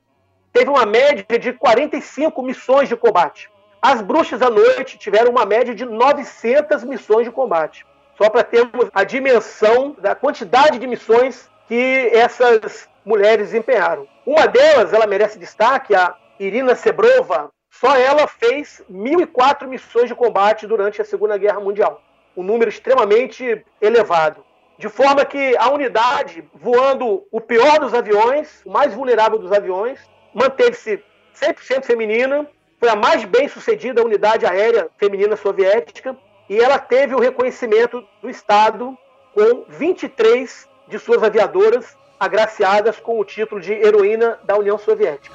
teve uma média de 45 missões de combate. As bruxas à noite tiveram uma média de 900 missões de combate só para termos a dimensão da quantidade de missões que essas mulheres desempenharam. Uma delas, ela merece destaque, a Irina Sebrova, só ela fez 1.004 missões de combate durante a Segunda Guerra Mundial. Um número extremamente elevado. De forma que a unidade, voando o pior dos aviões, o mais vulnerável dos aviões, manteve-se 100% feminina, foi a mais bem sucedida unidade aérea feminina soviética, e ela teve o reconhecimento do Estado com 23 de suas aviadoras agraciadas com o título de heroína da União Soviética.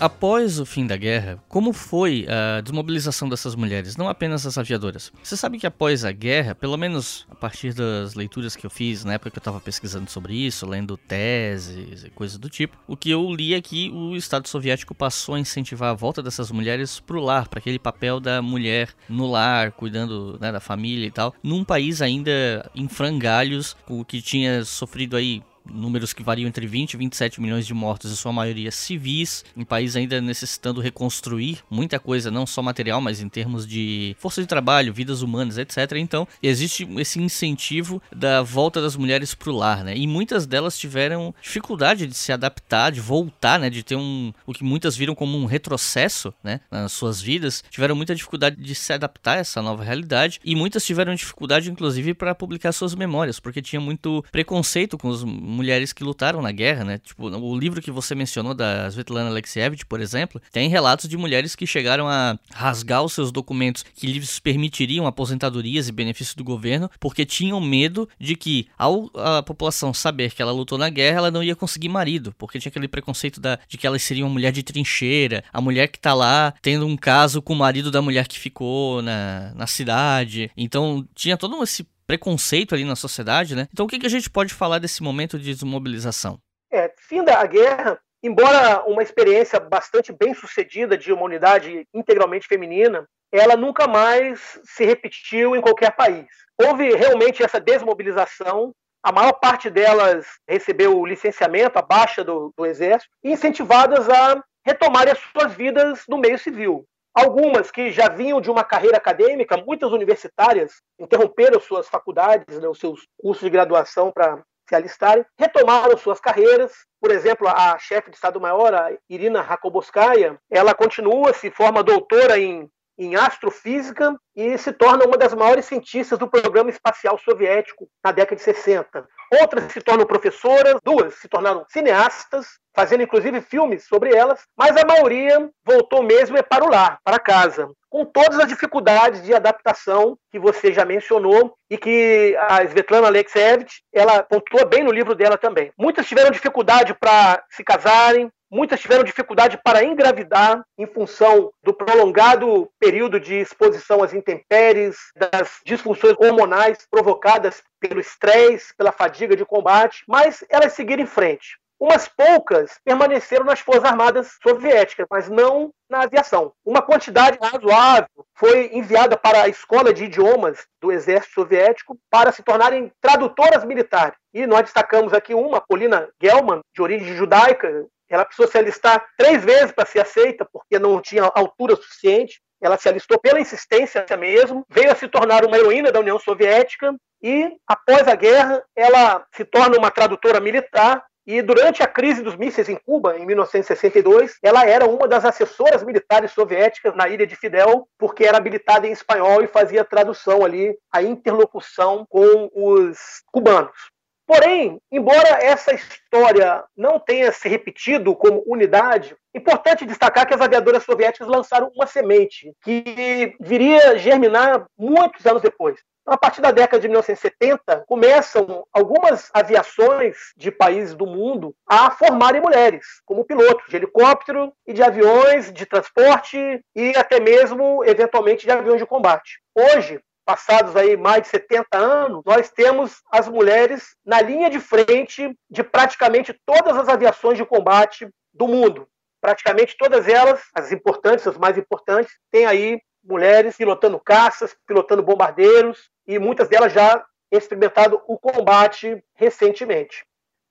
Após o fim da guerra, como foi a desmobilização dessas mulheres, não apenas as aviadoras? Você sabe que após a guerra, pelo menos a partir das leituras que eu fiz na época que eu estava pesquisando sobre isso, lendo teses e coisas do tipo, o que eu li é que o Estado Soviético passou a incentivar a volta dessas mulheres pro lar, para aquele papel da mulher no lar, cuidando né, da família e tal, num país ainda em frangalhos, o que tinha sofrido aí números que variam entre 20 e 27 milhões de mortos, em sua maioria civis, um país ainda necessitando reconstruir muita coisa, não só material, mas em termos de força de trabalho, vidas humanas, etc. Então, existe esse incentivo da volta das mulheres para o lar, né? E muitas delas tiveram dificuldade de se adaptar, de voltar, né? De ter um o que muitas viram como um retrocesso, né? Nas suas vidas, tiveram muita dificuldade de se adaptar a essa nova realidade e muitas tiveram dificuldade, inclusive, para publicar suas memórias, porque tinha muito preconceito com as mulheres que lutaram na guerra, né? Tipo, o livro que você mencionou da Svetlana Alexievich, por exemplo, tem relatos de mulheres que chegaram a rasgar os seus documentos que lhes permitiriam aposentadorias e benefícios do governo, porque tinham medo de que, ao a população saber que ela lutou na guerra, ela não ia conseguir marido, porque tinha aquele preconceito da, de que elas seriam uma mulher de trincheira, a mulher que tá lá tendo um caso com o marido da mulher que ficou na, na cidade. Então tinha todo esse preconceito ali na sociedade, né? Então o que, que a gente pode falar desse momento de desmobilização?
É, fim da guerra, embora uma experiência bastante bem sucedida de uma unidade integralmente feminina, ela nunca mais se repetiu em qualquer país. Houve realmente essa desmobilização a maior parte delas recebeu licenciamento, a baixa do, do exército, incentivadas a retomarem as suas vidas no meio civil. Algumas que já vinham de uma carreira acadêmica, muitas universitárias interromperam suas faculdades, né, os seus cursos de graduação para se alistarem, retomaram suas carreiras. Por exemplo, a chefe de Estado-Maior, Irina Rakoboskaya, ela continua, se forma doutora em em astrofísica e se torna uma das maiores cientistas do programa espacial soviético na década de 60. Outras se tornam professoras, duas se tornaram cineastas, fazendo inclusive filmes sobre elas, mas a maioria voltou mesmo para o lar, para casa, com todas as dificuldades de adaptação que você já mencionou e que a Svetlana Alexievich ela pontua bem no livro dela também. Muitas tiveram dificuldade para se casarem, Muitas tiveram dificuldade para engravidar em função do prolongado período de exposição às intempéries, das disfunções hormonais provocadas pelo estresse, pela fadiga de combate, mas elas seguiram em frente. Umas poucas permaneceram nas Forças Armadas Soviéticas, mas não na aviação. Uma quantidade razoável foi enviada para a Escola de Idiomas do Exército Soviético para se tornarem tradutoras militares. E nós destacamos aqui uma, Polina Gelman, de origem judaica, ela precisou se alistar três vezes para ser aceita, porque não tinha altura suficiente. Ela se alistou pela insistência mesmo, veio a se tornar uma heroína da União Soviética e, após a guerra, ela se torna uma tradutora militar. E durante a crise dos mísseis em Cuba, em 1962, ela era uma das assessoras militares soviéticas na ilha de Fidel, porque era habilitada em espanhol e fazia tradução ali, a interlocução com os cubanos. Porém, embora essa história não tenha se repetido como unidade, importante destacar que as aviadoras soviéticas lançaram uma semente que viria germinar muitos anos depois. Então, a partir da década de 1970, começam algumas aviações de países do mundo a formarem mulheres, como pilotos de helicóptero e de aviões de transporte e até mesmo, eventualmente, de aviões de combate. Hoje, passados aí mais de 70 anos, nós temos as mulheres na linha de frente de praticamente todas as aviações de combate do mundo. Praticamente todas elas, as importantes, as mais importantes, têm aí mulheres pilotando caças, pilotando bombardeiros e muitas delas já experimentado o combate recentemente.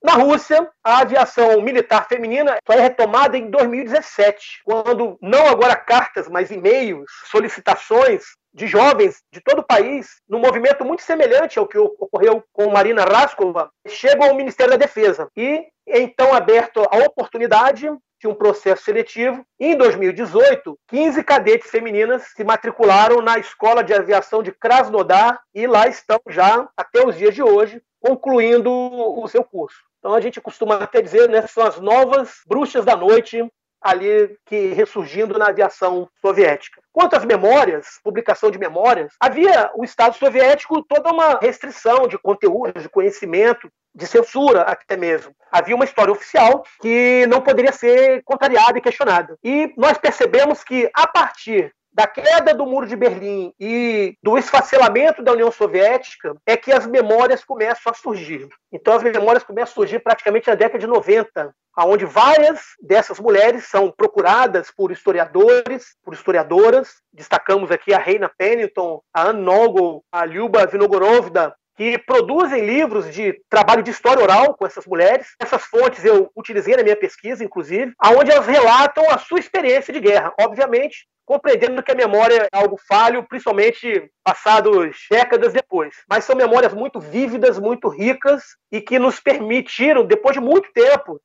Na Rússia, a aviação militar feminina foi retomada em 2017, quando não agora cartas, mas e-mails, solicitações de jovens de todo o país, num movimento muito semelhante ao que ocorreu com Marina Raskova, chegam ao Ministério da Defesa. E então aberto a oportunidade de um processo seletivo. Em 2018, 15 cadetes femininas se matricularam na Escola de Aviação de Krasnodar e lá estão já até os dias de hoje, concluindo o seu curso. Então a gente costuma até dizer, né, são as novas bruxas da noite ali que ressurgindo na aviação soviética. Quanto às memórias, publicação de memórias, havia o Estado soviético toda uma restrição de conteúdo, de conhecimento, de censura até mesmo. Havia uma história oficial que não poderia ser contrariada e questionada. E nós percebemos que a partir da queda do Muro de Berlim e do esfacelamento da União Soviética é que as memórias começam a surgir. Então as memórias começam a surgir praticamente na década de 90, onde várias dessas mulheres são procuradas por historiadores, por historiadoras. Destacamos aqui a Reina Pennington, a Anne Nogel, a Lyuba Vinogorovda, que produzem livros de trabalho de história oral com essas mulheres. Essas fontes eu utilizei na minha pesquisa, inclusive, aonde elas relatam a sua experiência de guerra. Obviamente, compreendendo que a memória é algo falho, principalmente passados décadas depois. Mas são memórias muito vívidas, muito ricas e que nos permitiram, depois de muito tempo,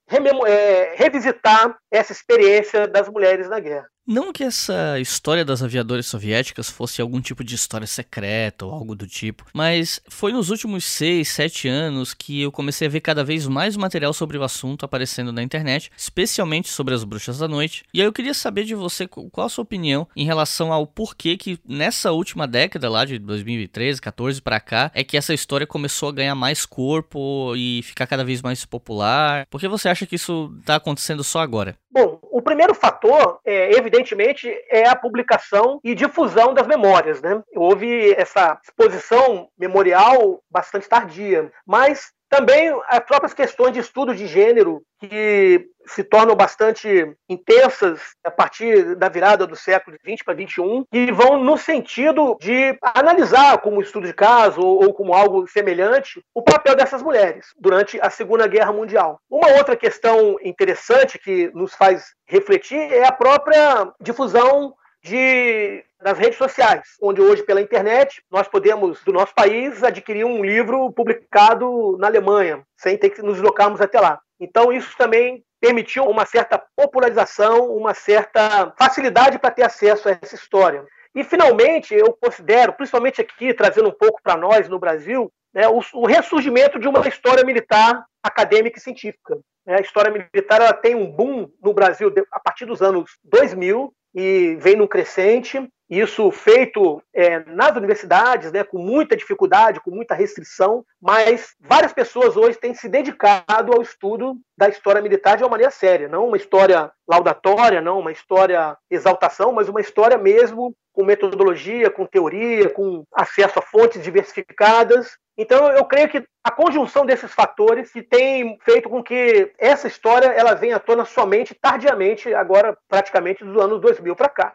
é, revisitar essa experiência das mulheres na guerra.
Não que essa história das aviadoras soviéticas fosse algum tipo de história secreta ou algo do tipo, mas foi nos últimos 6, 7 anos que eu comecei a ver cada vez mais material sobre o assunto aparecendo na internet, especialmente sobre as bruxas da noite. E aí eu queria saber de você qual a sua opinião em relação ao porquê que nessa última década lá de 2013, 14 para cá, é que essa história começou a ganhar mais corpo e ficar cada vez mais popular. Por que você acha que isso está acontecendo só agora?
Bom, o primeiro fator, é, evidentemente, é a publicação e difusão das memórias. Né? Houve essa exposição memorial bastante tardia, mas também as próprias questões de estudo de gênero, que se tornam bastante intensas a partir da virada do século XX para XXI, que vão no sentido de analisar como estudo de caso ou, como algo semelhante o papel dessas mulheres durante a Segunda Guerra Mundial. Uma outra questão interessante que nos faz refletir é a própria difusão de, das redes sociais, onde hoje, pela internet, nós podemos, do nosso país, adquirir um livro publicado na Alemanha, sem ter que nos deslocarmos até lá. Então, isso também permitiu uma certa popularização, uma certa facilidade para ter acesso a essa história. E, finalmente, eu considero, principalmente aqui, trazendo um pouco para nós no Brasil, né, o, o, ressurgimento de uma história militar acadêmica e científica. A história militar ela tem um boom no Brasil a partir dos anos 2000, e vem num crescente. Isso feito é, nas universidades, né, com muita dificuldade, com muita restrição, mas várias pessoas hoje têm se dedicado ao estudo da história militar de uma maneira séria, não uma história laudatória, não uma história exaltação, mas uma história mesmo com metodologia, com teoria, com acesso a fontes diversificadas. Então, eu creio que a conjunção desses fatores que tem feito com que essa história ela venha à tona somente tardiamente, agora praticamente dos anos 2000 para cá.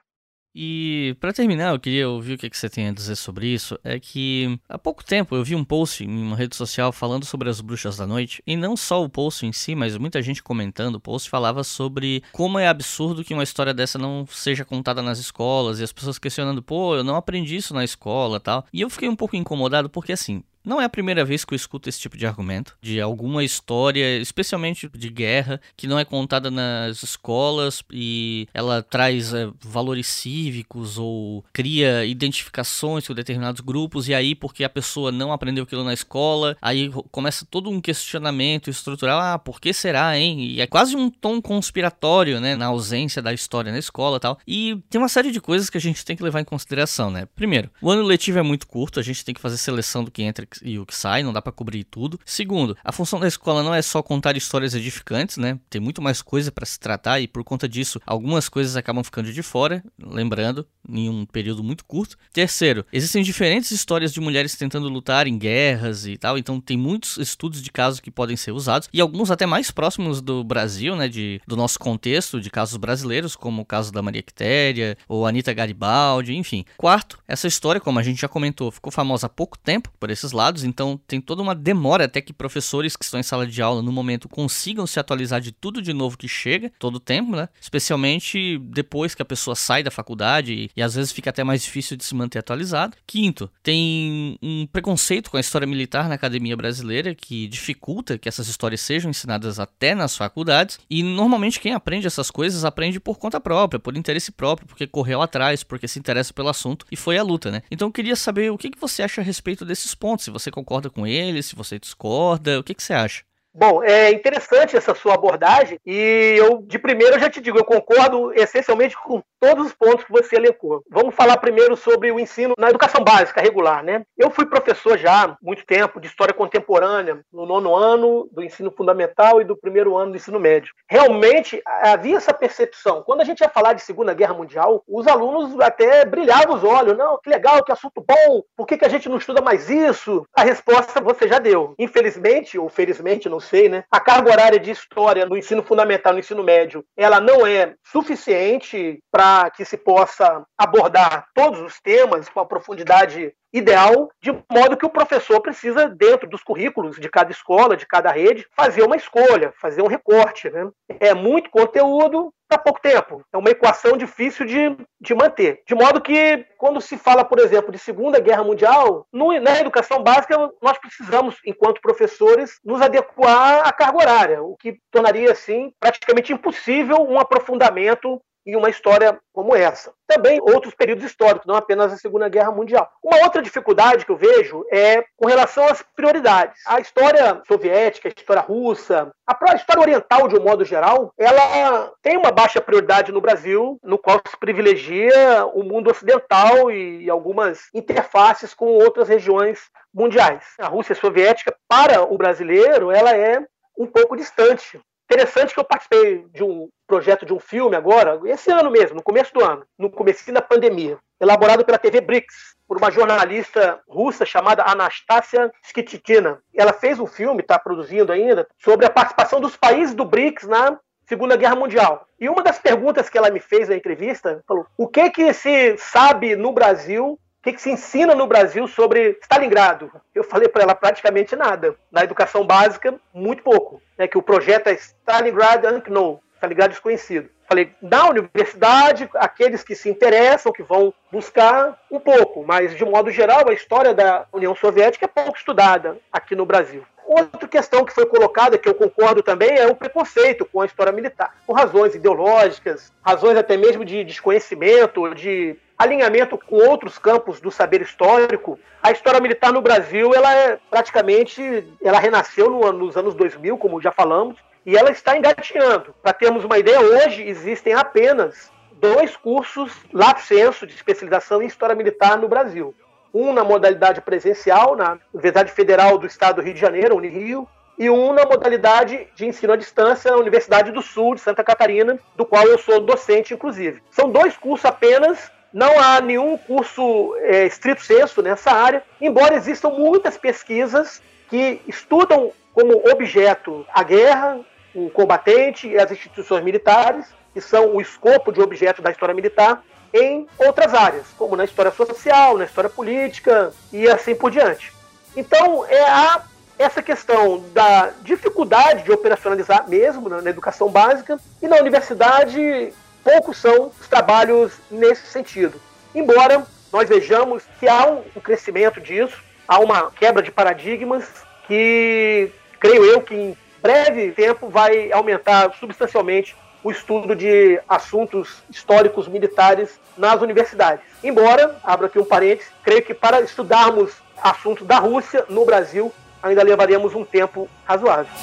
E para terminar, eu queria ouvir o que você tem a dizer sobre isso. É que há pouco tempo eu vi um post em uma rede social falando sobre as bruxas da noite, e não só o post em si, mas muita gente comentando. O post falava sobre como é absurdo que uma história dessa não seja contada nas escolas, e as pessoas questionando, pô, eu não aprendi isso na escola tal. E eu fiquei um pouco incomodado porque assim, não é a primeira vez que eu escuto esse tipo de argumento, de alguma história, especialmente de guerra, que não é contada nas escolas e ela traz é, valores cívicos ou cria identificações com determinados grupos, e aí, porque a pessoa não aprendeu aquilo na escola, aí começa todo um questionamento estrutural: ah, por que será, hein? E é quase um tom conspiratório, né, na ausência da história na escola e tal. E tem uma série de coisas que a gente tem que levar em consideração, né? Primeiro, o ano letivo é muito curto, a gente tem que fazer seleção do que entra e o que sai, não dá para cobrir tudo. Segundo, a função da escola não é só contar histórias edificantes, né? Tem muito mais coisa para se tratar e por conta disso, algumas coisas acabam ficando de fora, lembrando, em um período muito curto. Terceiro, existem diferentes histórias de mulheres tentando lutar em guerras e tal, então tem muitos estudos de casos que podem ser usados e alguns até mais próximos do Brasil, né, de, do nosso contexto, de casos brasileiros, como o caso da Maria Quitéria ou Anita Garibaldi, enfim. Quarto, essa história, como a gente já comentou, ficou famosa há pouco tempo por esses lados, então tem toda uma demora até que professores que estão em sala de aula no momento consigam se atualizar de tudo de novo que chega, todo o tempo, né? Especialmente depois que a pessoa sai da faculdade e, e às vezes fica até mais difícil de se manter atualizado. Quinto, tem um preconceito com a história militar na academia brasileira que dificulta que essas histórias sejam ensinadas até nas faculdades e normalmente quem aprende essas coisas aprende por conta própria, por interesse próprio, porque correu atrás, porque se interessa pelo assunto e foi a luta, né? Então eu queria saber o que, que você acha a respeito desses pontos, se você concorda com ele, se você discorda, o que, que você acha?
Bom, é interessante essa sua abordagem e eu, de primeiro, eu já te digo, eu concordo essencialmente com todos os pontos que você elencou. Vamos falar primeiro sobre o ensino na educação básica regular, né? Eu fui professor já há muito tempo de história contemporânea no nono ano do ensino fundamental e do primeiro ano do ensino médio. Realmente havia essa percepção. Quando a gente ia falar de Segunda Guerra Mundial, os alunos até brilhavam os olhos. Não, que legal, que assunto bom. Por que, que a gente não estuda mais isso? A resposta você já deu. Infelizmente, ou felizmente, não sei, né? A carga horária de história no ensino fundamental, no ensino médio, ela não é suficiente para para que se possa abordar todos os temas com a profundidade ideal, de modo que o professor precisa, dentro dos currículos de cada escola, de cada rede, fazer uma escolha, fazer um recorte. Né? É muito conteúdo para pouco tempo. É uma equação difícil de, de manter. De modo que, quando se fala, por exemplo, de Segunda Guerra Mundial, no, na educação básica, nós precisamos, enquanto professores, nos adequar à carga horária, o que tornaria, assim, praticamente impossível um aprofundamento em uma história como essa. Também outros períodos históricos, não apenas a Segunda Guerra Mundial. Uma outra dificuldade que eu vejo é com relação às prioridades. A história soviética, a história russa, a história oriental de um modo geral, ela tem uma baixa prioridade no Brasil, no qual se privilegia o mundo ocidental e algumas interfaces com outras regiões mundiais. A Rússia soviética, para o brasileiro, ela é um pouco distante Interessante que eu participei de um projeto de um filme agora, esse ano mesmo, no começo do ano, no começo da pandemia, elaborado pela TV BRICS, por uma jornalista russa chamada Anastasia Skititina. Ela fez um filme, está produzindo ainda, sobre a participação dos países do BRICS na Segunda Guerra Mundial. E uma das perguntas que ela me fez na entrevista falou: o que que se sabe no Brasil o que, que, se ensina no Brasil sobre Stalingrado? Eu falei para ela praticamente nada. Na educação básica, muito pouco. Né, que o projeto é Stalingrad Unknown, Stalingrado desconhecido. Falei, na universidade, aqueles que se interessam, que vão buscar um pouco, mas de modo geral, a história da União Soviética é pouco estudada aqui no Brasil. Outra questão que foi colocada, que eu concordo também, é o preconceito com a história militar, por razões ideológicas, razões até mesmo de desconhecimento, de alinhamento com outros campos do saber histórico, a história militar no Brasil, ela é praticamente, ela renasceu no, nos anos 2000, como já falamos, e ela está engateando. Para termos uma ideia, hoje existem apenas dois cursos lato senso de especialização em história militar no Brasil. Um na modalidade presencial, na Universidade Federal do Estado do Rio de Janeiro, Unirio, e um na modalidade de ensino à distância na Universidade do Sul de Santa Catarina, do qual eu sou docente, inclusive. São dois cursos apenas não há nenhum curso é, estrito senso nessa área, embora existam muitas pesquisas que estudam como objeto a guerra, o combatente e as instituições militares, que são o escopo de objeto da história militar, em outras áreas, como na história social, na história política e assim por diante. Então, é a, essa questão da dificuldade de operacionalizar mesmo na, na educação básica e na universidade poucos são os trabalhos nesse sentido. Embora nós vejamos que há um, crescimento disso, há uma quebra de paradigmas que, creio eu, que em breve tempo vai aumentar substancialmente o estudo de assuntos históricos militares nas universidades. Embora, abro aqui um parênteses, creio que para estudarmos assuntos da Rússia no Brasil ainda levaríamos um tempo razoável.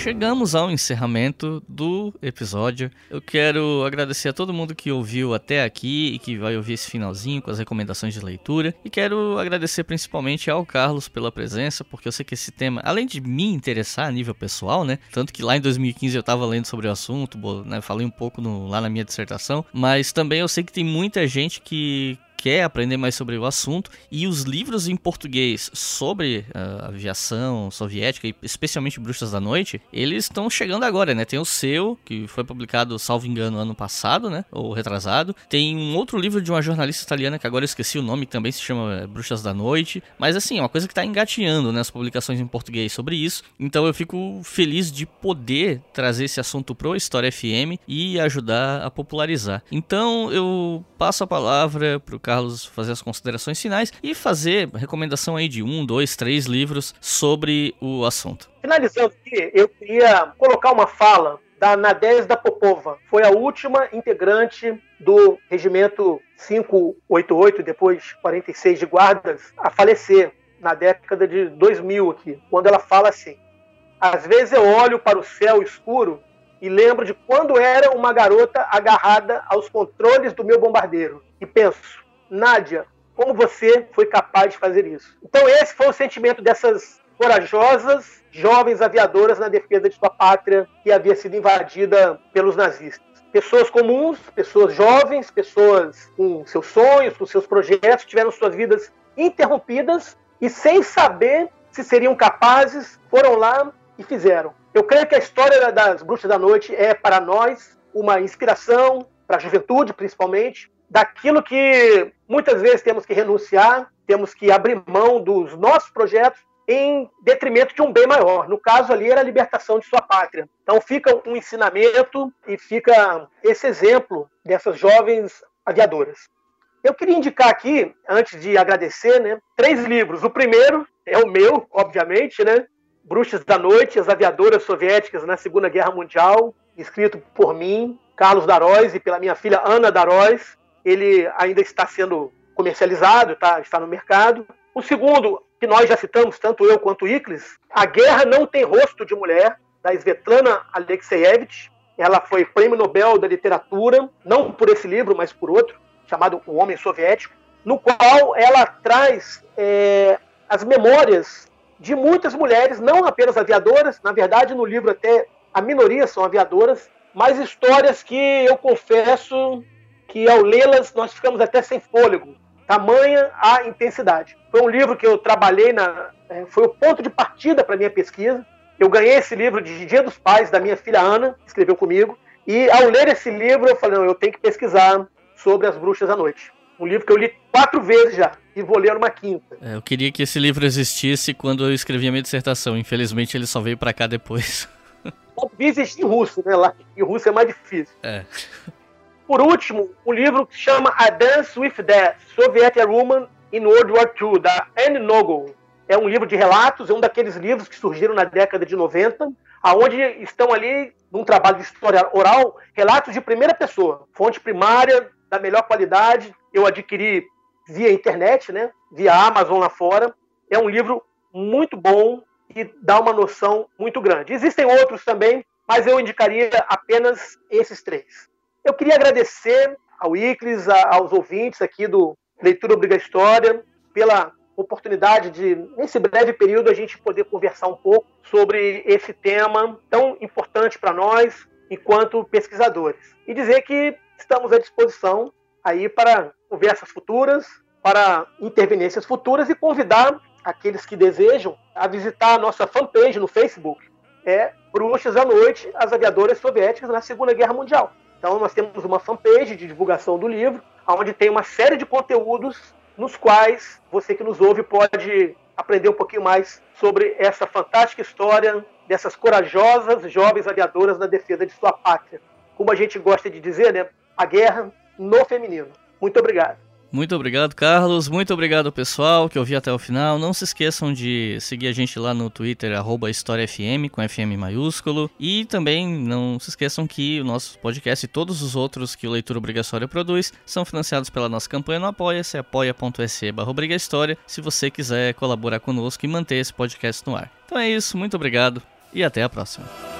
Chegamos ao encerramento do episódio. Eu quero agradecer a todo mundo que ouviu até aqui e que vai ouvir esse finalzinho com as recomendações de leitura. E quero agradecer principalmente ao Carlos pela presença, porque eu sei que esse tema, além de me interessar a nível pessoal, né? Tanto que lá em 2015 eu estava lendo sobre o assunto, né, falei um pouco no, lá na minha dissertação, mas também eu sei que tem muita gente que quer aprender mais sobre o assunto e os livros em português sobre a aviação soviética e especialmente Bruxas da Noite, eles estão chegando agora, né? Tem o seu, que foi publicado, salvo engano, ano passado, né? Ou retrasado. Tem um outro livro de uma jornalista italiana que agora eu esqueci o nome, também se chama Bruxas da Noite. Mas assim, é uma coisa que está engateando, né? As publicações em português sobre isso. Então eu fico feliz de poder trazer esse assunto pro História FM e ajudar a popularizar. Então eu passo a palavra pro Carlos fazer as considerações finais e fazer recomendação aí de um, dois, três livros sobre o assunto.
Finalizando aqui, eu queria colocar uma fala da Nadezhda Popova. Foi a última integrante do regimento 588, depois 46 de guardas, a falecer na década de 2000 aqui, quando ela fala assim: Às vezes eu olho para o céu escuro e lembro de quando era uma garota agarrada aos controles do meu bombardeiro e penso: Nádia, como você foi capaz de fazer isso? Então, esse foi o sentimento dessas corajosas jovens aviadoras na defesa de sua pátria que havia sido invadida pelos nazistas. pessoas comuns, pessoas jovens, pessoas com seus sonhos, com seus projetos, tiveram suas vidas interrompidas e sem saber se seriam capazes, foram lá e fizeram. Eu creio que a história das Bruxas da Noite é para nós uma inspiração, para a juventude principalmente, daquilo que muitas vezes temos que renunciar, temos que abrir mão dos nossos projetos em detrimento de um bem maior. No caso ali era a libertação de sua pátria. Então fica um ensinamento e fica esse exemplo dessas jovens aviadoras. Eu queria indicar aqui, antes de agradecer, né, três livros. O primeiro é o meu, obviamente, né? Bruxas da Noite, as aviadoras soviéticas na Segunda Guerra Mundial, escrito por mim, Carlos Daróis, e pela minha filha Ana Daróis. Ele ainda está sendo comercializado, tá, está no mercado. O segundo, que nós já citamos, tanto eu quanto o Iclis, A Guerra Não Tem Rosto de Mulher, da Svetlana Alexeyevich. Ela foi prêmio Nobel da Literatura, não por esse livro, mas por outro, chamado O Homem Soviético, no qual ela traz é, as memórias de muitas mulheres, não apenas aviadoras, na verdade, no livro até a minoria são aviadoras, mas histórias que eu confesso que ao lê-las nós ficamos até sem fôlego, tamanha a intensidade. Foi um livro que eu trabalhei na, é, foi o ponto de partida para minha pesquisa. Eu ganhei esse livro de Dia dos Pais da minha filha Ana, que escreveu comigo, e ao ler esse livro eu falei, não, eu tenho que pesquisar sobre as bruxas à noite. Um livro que eu li quatro vezes já e vou ler uma quinta.
É, eu queria que esse livro existisse quando eu escrevi a minha dissertação. Infelizmente ele só veio para cá depois.
Existe em russo, né? Lá em russo é mais difícil.
É.
Por último, um livro que chama A Dance with Death, Soviet Woman in World War II, da Anne Nogel. É um livro de relatos, é um daqueles livros que surgiram na década de 90, aonde estão ali, num trabalho de história oral, relatos de primeira pessoa, fonte primária, da melhor qualidade. Eu adquiri via internet, né? Via Amazon lá fora. É um livro muito bom e dá uma noção muito grande. Existem outros também, mas eu indicaria apenas esses três. Eu queria agradecer ao Iclis, aos ouvintes aqui do Leitura Obriga História, pela oportunidade de, nesse breve período, a gente poder conversar um pouco sobre esse tema tão importante para nós, enquanto pesquisadores. E dizer que estamos à disposição aí para conversas futuras, para intervenências futuras e convidar aqueles que desejam a visitar a nossa fanpage no Facebook. É Bruxas à Noite, as aviadoras soviéticas na Segunda Guerra Mundial. Então nós temos uma fanpage de divulgação do livro, onde tem uma série de conteúdos nos quais você que nos ouve pode aprender um pouquinho mais sobre essa fantástica história dessas corajosas jovens aviadoras na defesa de sua pátria. Como a gente gosta de dizer, né? a guerra no feminino. Muito obrigado.
Muito obrigado, Carlos. Muito obrigado, pessoal, que ouviu até o final. Não se esqueçam de seguir a gente lá no Twitter, HistóriaFM, com FM maiúsculo. E também não se esqueçam que o nosso podcast e todos os outros que o Leitura Obrigatória produz são financiados pela nossa campanha no Apoia-se, apoia.se barra se você quiser colaborar conosco e manter esse podcast no ar. Então é isso, muito obrigado e até a próxima.